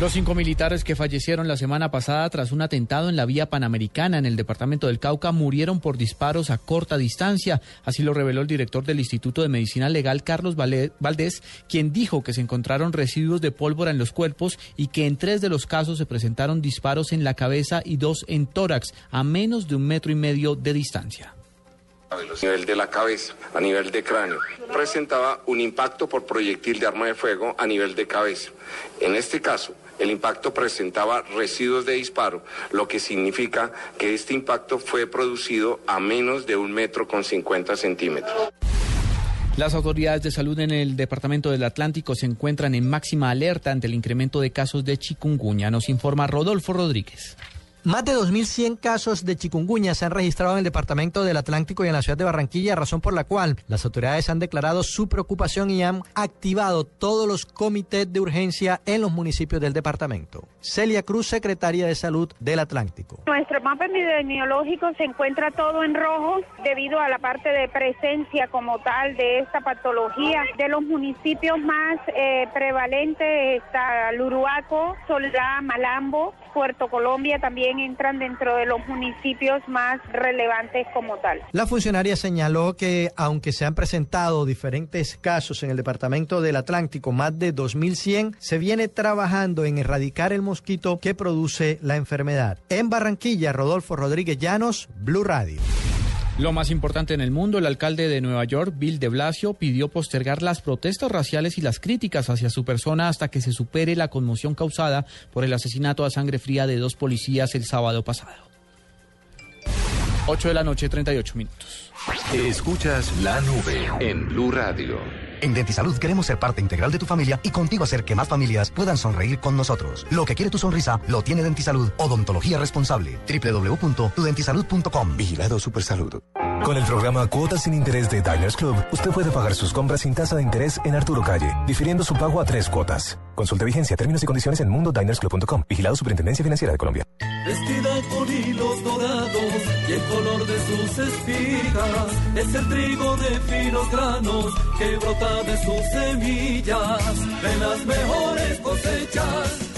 Los cinco militares que fallecieron la semana pasada tras un atentado en la vía panamericana en el departamento del Cauca murieron por disparos a corta distancia. Así lo reveló el director del Instituto de Medicina Legal, Carlos Valdés, quien dijo que se encontraron residuos de pólvora en los cuerpos y que en tres de los casos se presentaron disparos en la cabeza y dos en tórax, a menos de un metro y medio de distancia a nivel de la cabeza, a nivel de cráneo. Presentaba un impacto por proyectil de arma de fuego a nivel de cabeza. En este caso, el impacto presentaba residuos de disparo, lo que significa que este impacto fue producido a menos de un metro con 50 centímetros. Las autoridades de salud en el Departamento del Atlántico se encuentran en máxima alerta ante el incremento de casos de chikungunya, nos informa Rodolfo Rodríguez. Más de 2.100 casos de chikungunya se han registrado en el departamento del Atlántico y en la ciudad de Barranquilla, razón por la cual las autoridades han declarado su preocupación y han activado todos los comités de urgencia en los municipios del departamento. Celia Cruz, secretaria de Salud del Atlántico. Nuestro mapa epidemiológico se encuentra todo en rojo debido a la parte de presencia como tal de esta patología. De los municipios más eh, prevalentes está Luruaco, Soledad, Malambo, Puerto Colombia también entran dentro de los municipios más relevantes como tal. La funcionaria señaló que aunque se han presentado diferentes casos en el departamento del Atlántico, más de 2.100, se viene trabajando en erradicar el mosquito que produce la enfermedad. En Barranquilla, Rodolfo Rodríguez Llanos, Blue Radio. Lo más importante en el mundo, el alcalde de Nueva York, Bill de Blasio, pidió postergar las protestas raciales y las críticas hacia su persona hasta que se supere la conmoción causada por el asesinato a sangre fría de dos policías el sábado pasado. 8 de la noche, 38 minutos. Escuchas la nube en Blue Radio. En Dentisalud queremos ser parte integral de tu familia y contigo hacer que más familias puedan sonreír con nosotros. Lo que quiere tu sonrisa lo tiene Dentisalud. Odontología responsable. www.tudentisalud.com. Vigilado Supersalud. Con el programa Cuotas sin Interés de Diners Club, usted puede pagar sus compras sin tasa de interés en Arturo Calle, difiriendo su pago a tres cuotas. Consulte vigencia, términos y condiciones en mundodinersclub.com. Vigilado Superintendencia Financiera de Colombia. Vestida con hilos dorados y el color de sus espigas es el trigo de finos granos que brota de sus semillas. De las mejores cosechas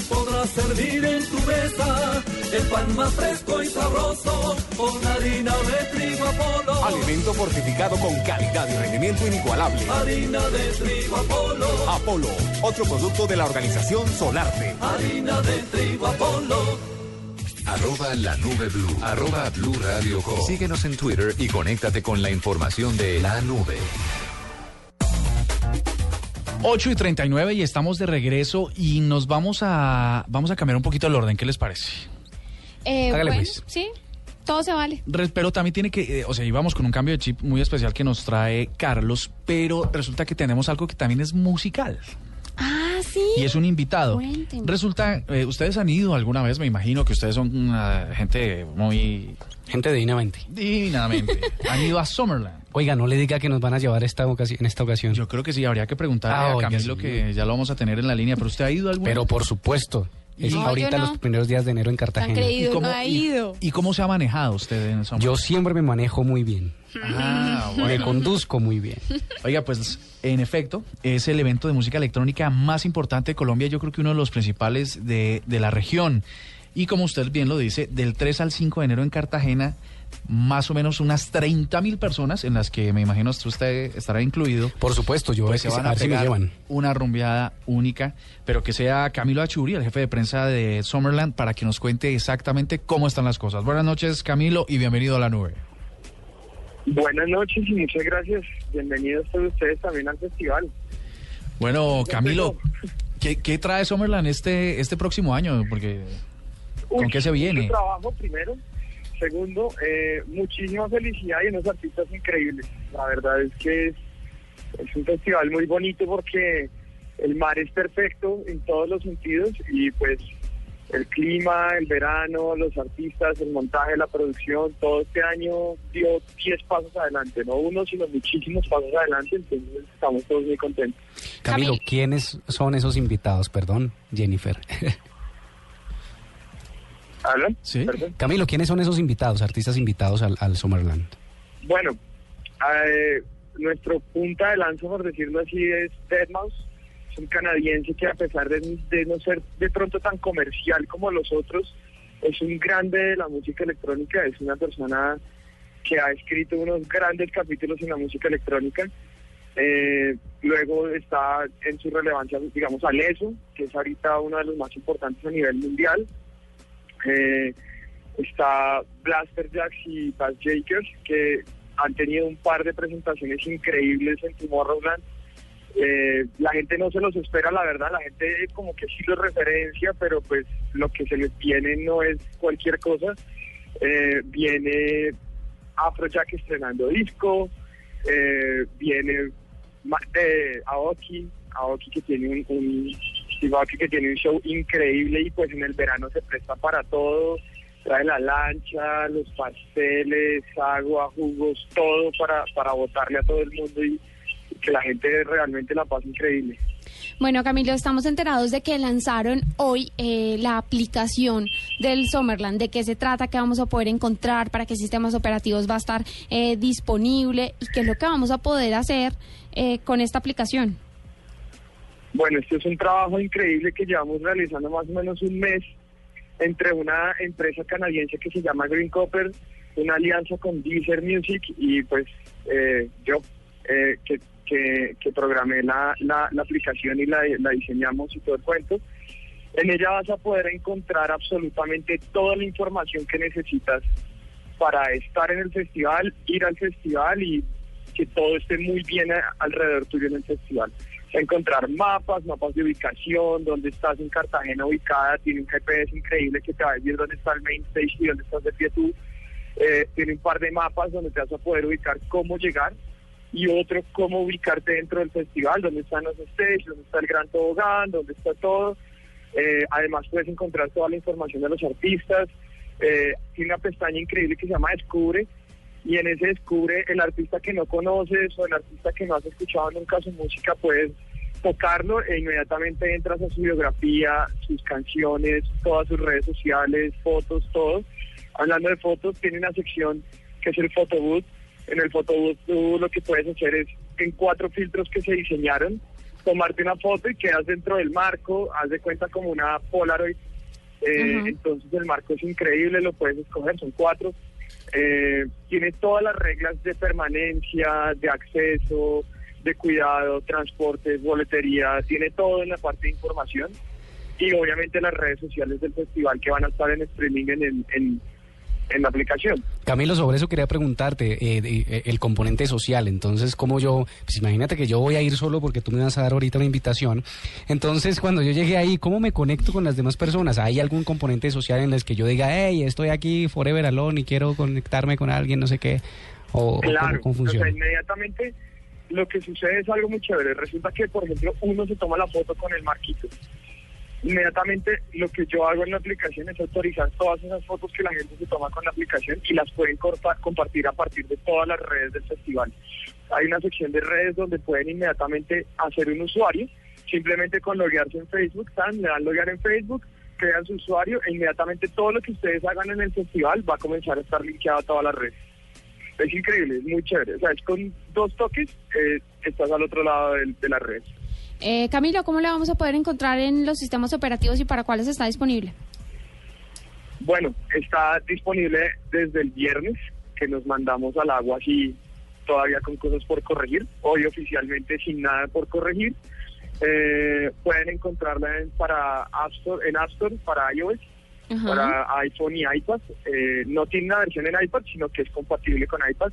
servir en tu mesa el pan más fresco y sabroso con harina de trigo Apolo. Alimento fortificado con calidad y rendimiento inigualable. Harina de trigo Apolo. Apolo, otro producto de la organización Solarte. Harina de trigo Apolo. Arroba la nube blue. Arroba blue radio Síguenos en Twitter y conéctate con la información de la nube. 8 y 39 y estamos de regreso y nos vamos a vamos a cambiar un poquito el orden. ¿Qué les parece? Eh, Hágale, bueno, pues. sí, todo se vale. Pero también tiene que, eh, o sea, íbamos con un cambio de chip muy especial que nos trae Carlos, pero resulta que tenemos algo que también es musical. Ah, sí. Y es un invitado. Cuénteme. Resulta, eh, ustedes han ido alguna vez, me imagino que ustedes son una gente muy... Gente divinamente. Divinamente. han ido a Summerland. Oiga, no le diga que nos van a llevar esta ocasi- en esta ocasión. Yo creo que sí, habría que preguntarle Ah, a Camilo sí. que ya lo vamos a tener en la línea, pero usted ha ido alguna Pero por supuesto. Es No, ahorita no. los primeros días de enero en Cartagena. creído, ¿Y cómo- no ha y- ido. ¿Y cómo se ha manejado usted en Summerland? Yo siempre me manejo muy bien. Ah, Me bueno. conduzco muy bien. Oiga, pues en efecto, es el evento de música electrónica más importante de Colombia, yo creo que uno de los principales de, de la región. Y como usted bien lo dice, del 3 al 5 de enero en Cartagena, más o menos unas 30 mil personas, en las que me imagino usted estará incluido. Por supuesto, yo pues que van a si llevan. una rumbeada única, pero que sea Camilo Achuri, el jefe de prensa de Summerland, para que nos cuente exactamente cómo están las cosas. Buenas noches, Camilo, y bienvenido a la nube. Buenas noches y muchas gracias. Bienvenidos todos ustedes también al festival. Bueno, Camilo, ¿qué, qué trae Summerland este, este próximo año? Porque, ¿con Uy, qué se viene? trabajo primero. Segundo, eh, muchísima felicidad y unos artistas increíbles. La verdad es que es, es un festival muy bonito porque el mar es perfecto en todos los sentidos y pues el clima, el verano, los artistas, el montaje, la producción, todo este año dio 10 pasos adelante, no uno, sino muchísimos pasos adelante, entonces estamos todos muy contentos. Camilo, ¿quiénes son esos invitados? Perdón, Jennifer. ¿Hablan? Sí. Camilo, ¿quiénes son esos invitados, artistas invitados al, al Summerland? Bueno, eh, nuestro punta de lanza, por decirlo así, es Deadmau5. Un canadiense que a pesar de, de no ser de pronto tan comercial como los otros, es un grande de la música electrónica, es una persona que ha escrito unos grandes capítulos en la música electrónica. Eh, luego está en su relevancia, digamos, Aleso, que es ahorita uno de los más importantes a nivel mundial. Eh, está Blaster Jacks y Bass Jakers, que han tenido un par de presentaciones increíbles en Tomorrowland. Eh, la gente no se los espera, la verdad, la gente como que sí los referencia, pero pues lo que se les viene no es cualquier cosa. Eh, viene Afrojack estrenando disco, eh, viene eh, Aoki, Aoki que tiene un, un Aoki que tiene un show increíble y pues en el verano se presta para todo, trae la lancha, los pasteles, agua, jugos, todo para, para botarle a todo el mundo y que la gente realmente la pase increíble. Bueno, Camilo, estamos enterados de que lanzaron hoy eh, la aplicación del Summerland. ¿De qué se trata? ¿Qué vamos a poder encontrar? ¿Para qué sistemas operativos va a estar eh, disponible? ¿Y qué es lo que vamos a poder hacer eh, con esta aplicación? Bueno, esto es un trabajo increíble que llevamos realizando más o menos un mes entre una empresa canadiense que se llama Green Copper, una alianza con Deezer Music y pues eh, yo eh, que, que, que programé la, la, aplicación y la, diseñamos y todo el cuento. En ella vas a poder encontrar absolutamente toda la información que necesitas para estar en el festival, ir al festival y que todo esté muy bien alrededor tuyo en el festival. Encontrar mapas, mapas de ubicación, dónde estás en Cartagena ubicada, tiene un GPS increíble que te va a decir dónde está el main stage y dónde estás de pie tú. Eh, tiene un par de mapas donde te vas a poder ubicar cómo llegar y otro cómo ubicarte dentro del festival, dónde están los stages, dónde está el gran tobogán, dónde está todo. Eh, además puedes encontrar toda la información de los artistas. Eh, tiene una pestaña increíble que se llama Descubre y en ese Descubre el artista que no conoces o el artista que no has escuchado nunca su música puedes tocarlo e inmediatamente entras a su biografía, sus canciones, todas sus redes sociales, fotos, todo. Hablando de fotos, tiene una sección que es el photobooth. En el photobooth tú lo que puedes hacer es en cuatro filtros que se diseñaron, tomarte una foto y quedas dentro del marco, haz de cuenta como una Polaroid. Eh. Entonces el marco es increíble, lo puedes escoger, son cuatro. Eh, tiene todas las reglas de permanencia, de acceso, de cuidado, transportes, boletería, tiene todo en la parte de información y obviamente las redes sociales del festival que van a estar en streaming en, el- en, en la aplicación. Camilo, sobre eso quería preguntarte, eh, de- eh, el componente social. Entonces, ¿cómo yo, pues imagínate que yo voy a ir solo porque tú me vas a dar ahorita una invitación. Entonces, cuando yo llegue ahí, ¿cómo me conecto con las demás personas? ¿Hay algún componente social en el que yo diga, hey, estoy aquí forever alone y quiero conectarme con alguien, no sé qué? ¿O, o Claro, cómo o sea, inmediatamente lo que sucede es algo muy chévere. Resulta que, por ejemplo, uno se toma la foto con el marquito. Inmediatamente lo que yo hago en la aplicación es autorizar todas esas fotos que la gente se toma con la aplicación y las pueden compartir a partir de todas las redes del festival. Hay una sección de redes donde pueden inmediatamente hacer un usuario, simplemente con loguearse en Facebook, ¿saben? le dan loguear en Facebook, crean su usuario e inmediatamente todo lo que ustedes hagan en el festival va a comenzar a estar linkeado a todas las redes. Es increíble, es muy chévere. O sea, es con dos toques, eh, estás al otro lado del- de, la red. Eh, Camilo, ¿cómo la vamos a poder encontrar en los sistemas operativos y para cuáles está disponible? Bueno, está disponible desde el viernes, que nos mandamos al agua así todavía con cosas por corregir. Hoy oficialmente sin nada por corregir. Eh, pueden encontrarla en, para App Store, en App Store para iOS, para iPhone y iPad. Eh, no tiene una versión en iPad, sino que es compatible con iPad.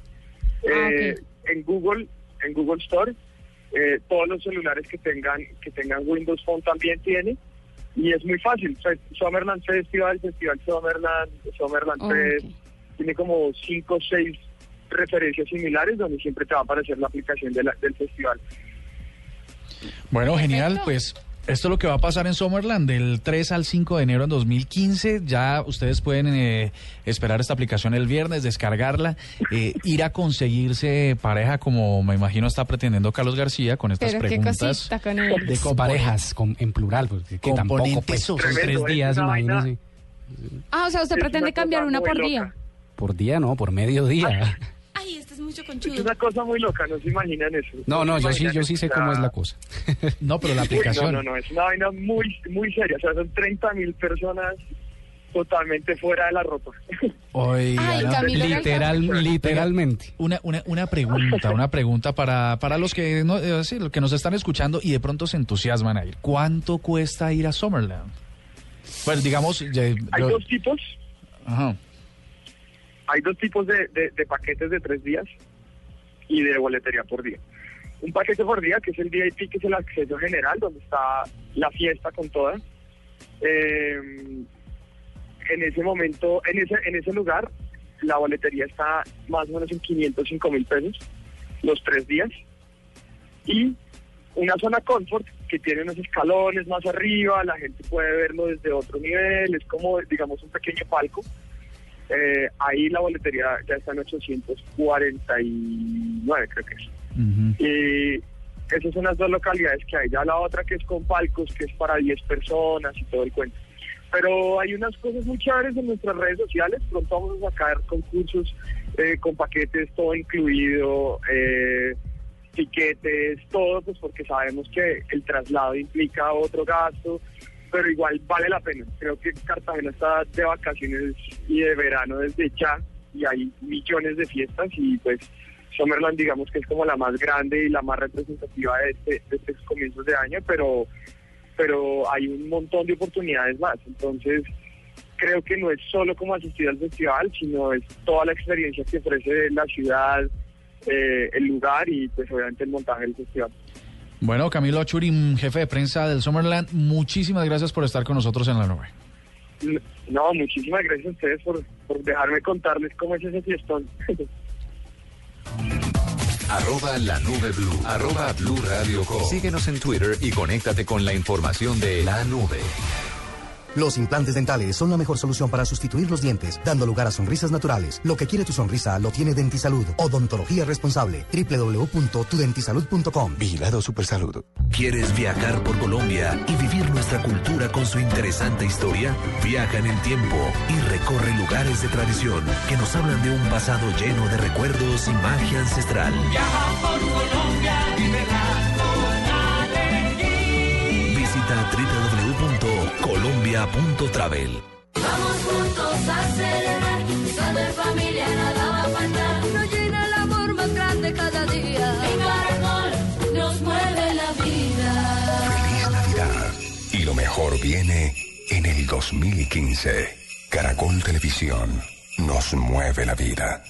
Ah, Eh, En Google, en Google Store, eh, todos los celulares que tengan que tengan Windows Phone también tiene. Y es muy fácil. O sea, Summerland Festival, Festival Summerland, Summerland Oh, Fest, tiene como cinco o seis referencias similares donde siempre te va a aparecer la aplicación de la- del festival. Bueno, genial, pues esto es lo que va a pasar en Summerland del 3 al 5 de enero en 2015. Ya ustedes pueden eh, esperar esta aplicación el viernes, descargarla, eh, ir a conseguirse pareja como me imagino está pretendiendo Carlos García con estas Pero qué preguntas. cosita con él. de Con componentes- parejas, con- en plural, porque que tampoco pues, son tres días, imagínese. Ah, o sea, usted Es pretende una cambiar una por loca. día. Por día, no, por medio día. Es mucho Es conchudo. una cosa muy loca, no se imaginan eso. No, no, yo sí, yo sí sé cómo es la cosa. No, pero la aplicación. No, no, no, es una vaina muy, muy seria. O sea, son 30 mil personas totalmente fuera de la ropa. Oiga, Ay, no, Literal, literalmente. Una, una, una pregunta, una pregunta para, para los que no, eh, sí, los que nos están escuchando y de pronto se entusiasman a ir. ¿Cuánto cuesta ir a Summerland? Bueno, digamos, ya- Hay yo- dos tipos, ajá. Hay dos tipos de, paquetes de tres días y de boletería por día. Un paquete por día, que es el VIP, que es el acceso general, donde está la fiesta con toda. Eh, en ese momento, en ese, en ese lugar, la boletería está más o menos en 505 mil pesos los tres días. Y una zona confort que tiene unos escalones más arriba, la gente puede verlo desde otro nivel, es como, digamos, un pequeño palco. Eh, ahí la boletería ya está en 849, creo que es. Y esas son las dos localidades que hay. Ya la otra que es con palcos, que es para 10 personas y todo el cuento. Pero hay unas cosas muy chéveres en nuestras redes sociales. Pronto vamos a sacar concursos eh, con paquetes, todo incluido, eh, tiquetes, todo, pues porque sabemos que el traslado implica otro gasto, pero igual vale la pena. Creo que Cartagena está de vacaciones y de verano desde ya y hay millones de fiestas y pues Summerland digamos que es como la más grande y la más representativa de, este, de estos comienzos de año, pero pero hay un montón de oportunidades más. Entonces, creo que no es solo como asistir al festival, sino es toda la experiencia que ofrece la ciudad, eh, el lugar y pues obviamente el montaje del festival. Bueno, Camilo Achuri, jefe de prensa del Summerland, muchísimas gracias por estar con nosotros en la nube. No, muchísimas gracias a ustedes por, por dejarme contarles cómo es ese fiestón. Arroba la nube blue. Arroba blue radio com. Síguenos en Twitter y conéctate con la información de la nube. Los implantes dentales son la mejor solución para sustituir los dientes, dando lugar a sonrisas naturales. Lo que quiere tu sonrisa lo tiene Dentisalud. Odontología responsable. www.tudentisalud.com. Vigilado Supersalud. ¿Quieres viajar por Colombia y vivir nuestra cultura con su interesante historia? Viaja en el tiempo y recorre lugares de tradición que nos hablan de un pasado lleno de recuerdos y magia ancestral. Viaja por Colombia, vívela con alegría. Visita www.colombia.travel. Vamos juntos a celebrar, usando en familia nada va a faltar. Nos llena el amor más grande cada día. En Caracol nos mueve la vida. Feliz Navidad. Y lo mejor viene en el 2015. Caracol Televisión nos mueve la vida.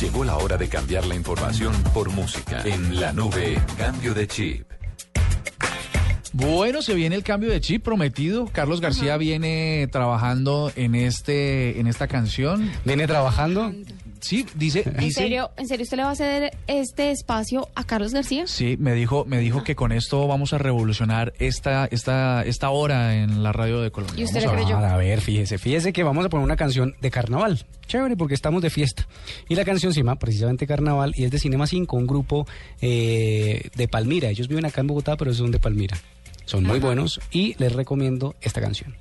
Llegó la hora de cambiar la información por música. En la nube, cambio de chip. Bueno, se viene el cambio de chip prometido. Carlos García viene trabajando en este en esta canción. ¿Viene trabajando? Sí, dice, ¿En dice serio, ¿En serio usted le va a ceder este espacio a Carlos García? Sí, me dijo, me dijo que con esto vamos a revolucionar esta, esta, esta hora en la radio de Colombia. ¿Y usted Vamos le a creyó? A ver, fíjese, fíjese que vamos a poner una canción de carnaval. Chévere, porque estamos de fiesta. Y la canción se llama precisamente Carnaval y es de Cinema 5, un grupo eh, de Palmira. Ellos viven acá en Bogotá, pero son de Palmira. Son muy buenos y les recomiendo esta canción.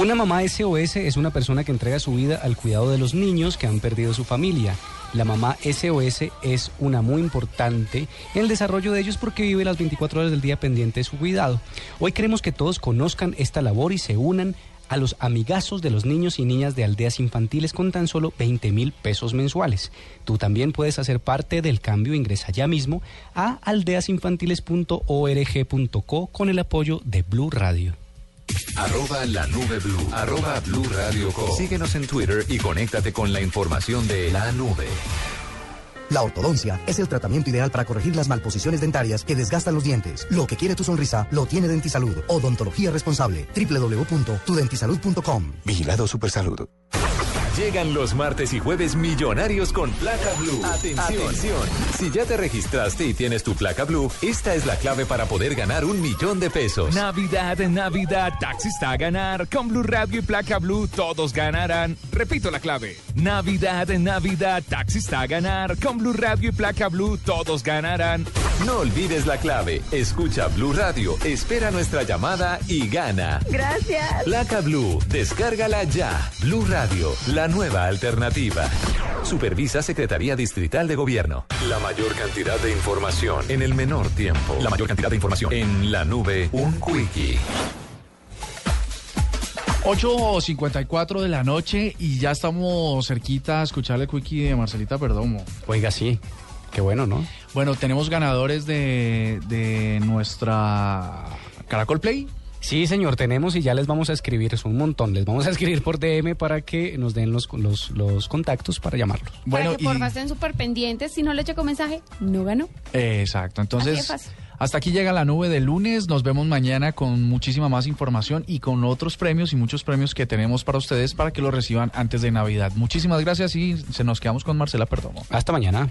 Una mamá SOS es una persona que entrega su vida al cuidado de los niños que han perdido su familia. La mamá SOS es una muy importante en el desarrollo de ellos porque vive las 24 horas del día pendiente de su cuidado. Hoy queremos que todos conozcan esta labor y se unan a los amigazos de los niños y niñas de aldeas infantiles con tan solo 20 mil pesos mensuales. Tú también puedes hacer parte del cambio. Ingresa ya mismo a aldeasinfantiles.org.co con el apoyo de Blue Radio. Arroba la nube blue. Arroba blue radio com. Síguenos en Twitter y conéctate con la información de la nube. La ortodoncia es el tratamiento ideal para corregir las malposiciones dentarias que desgastan los dientes. Lo que quiere tu sonrisa lo tiene Dentisalud. Odontología responsable. www.tudentisalud.com. Vigilado Supersalud. Llegan los martes y jueves millonarios con placa blue. Atención. Si ya te registraste y tienes tu placa blue, esta es la clave para poder ganar un millón de pesos. Navidad, Navidad, taxista a ganar. Con Blue Radio y placa blue todos ganarán. Repito la clave. Navidad, Navidad, taxista a ganar. Con Blue Radio y placa blue todos ganarán. No olvides la clave. Escucha Blue Radio, espera nuestra llamada y gana. Gracias. Placa Blue, descárgala ya. Blue Radio, la nueva alternativa. Supervisa Secretaría Distrital de Gobierno. La mayor cantidad de información en el menor tiempo. La mayor cantidad de información en la nube. Un quickie. 8.54 de la noche y ya estamos cerquita a escuchar el quickie de Marcelita Perdomo. Oiga, sí. Qué bueno, ¿no? Bueno, tenemos ganadores de, de nuestra Caracol Play. Sí, señor, tenemos y ya les vamos a escribir, es un montón, les vamos a escribir por DM para que nos den los, los, los contactos para llamarlos. Para que porfa estén súper pendientes, si no le llegó mensaje, no ganó. Exacto, entonces hasta aquí llega la nube de lunes, nos vemos mañana con muchísima más información y con otros premios y muchos premios que tenemos para ustedes para que los reciban antes de Navidad. Muchísimas gracias y se nos quedamos con Marcela Perdomo. Hasta mañana.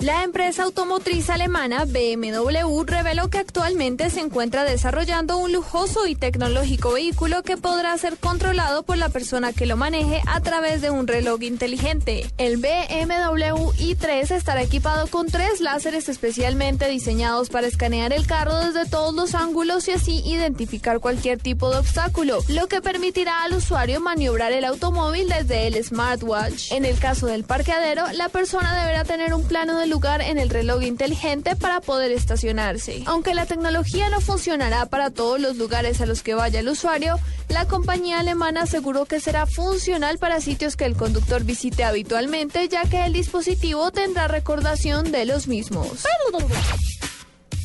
La empresa automotriz alemana BMW reveló que actualmente se encuentra desarrollando un lujoso y tecnológico vehículo que podrá ser controlado por la persona que lo maneje a través de un reloj inteligente. El BMW i3 estará equipado con tres láseres especialmente diseñados para escanear el carro desde todos los ángulos y así identificar cualquier tipo de obstáculo, lo que permitirá al usuario maniobrar el automóvil desde el smartwatch. En el caso del parqueadero, la persona deberá tener un plano de lugar en el reloj inteligente para poder estacionarse. Aunque la tecnología no funcionará para todos los lugares a los que vaya el usuario, la compañía alemana aseguró que será funcional para sitios que el conductor visite habitualmente, ya que el dispositivo tendrá recordación de los mismos.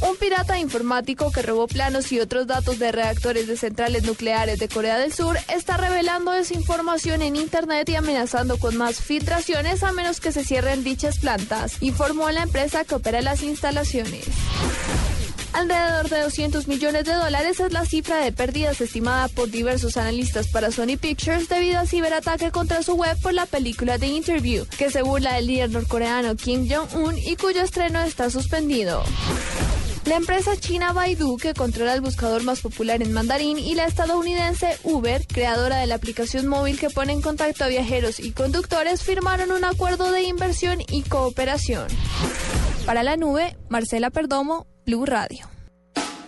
Un pirata informático que robó planos y otros datos de reactores de centrales nucleares de Corea del Sur está revelando desinformación en Internet y amenazando con más filtraciones a menos que se cierren dichas plantas, informó la empresa que opera las instalaciones. Alrededor de 200 millones de dólares es la cifra de pérdidas estimada por diversos analistas para Sony Pictures debido al ciberataque contra su web por la película The Interview, que se burla del líder norcoreano Kim Jong-un y cuyo estreno está suspendido. La empresa china Baidu, que controla el buscador más popular en mandarín, y la estadounidense Uber, creadora de la aplicación móvil que pone en contacto a viajeros y conductores, firmaron un acuerdo de inversión y cooperación. Para la nube, Marcela Perdomo, Blue Radio.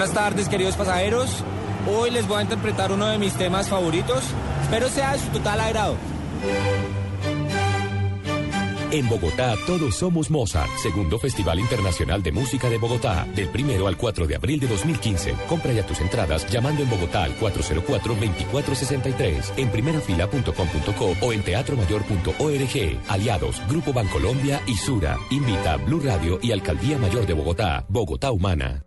Buenas tardes, queridos pasajeros. Hoy les voy a interpretar uno de mis temas favoritos. Espero sea de su total agrado. En Bogotá todos somos Mozart, segundo Festival Internacional de Música de Bogotá, del primero al 4 de abril de 2015. Compra ya tus entradas llamando en Bogotá al 404-2463, en primerafila.com.co o en teatromayor.org. Aliados, Grupo Bancolombia y Sura. Invita a Blue Radio y Alcaldía Mayor de Bogotá, Bogotá Humana.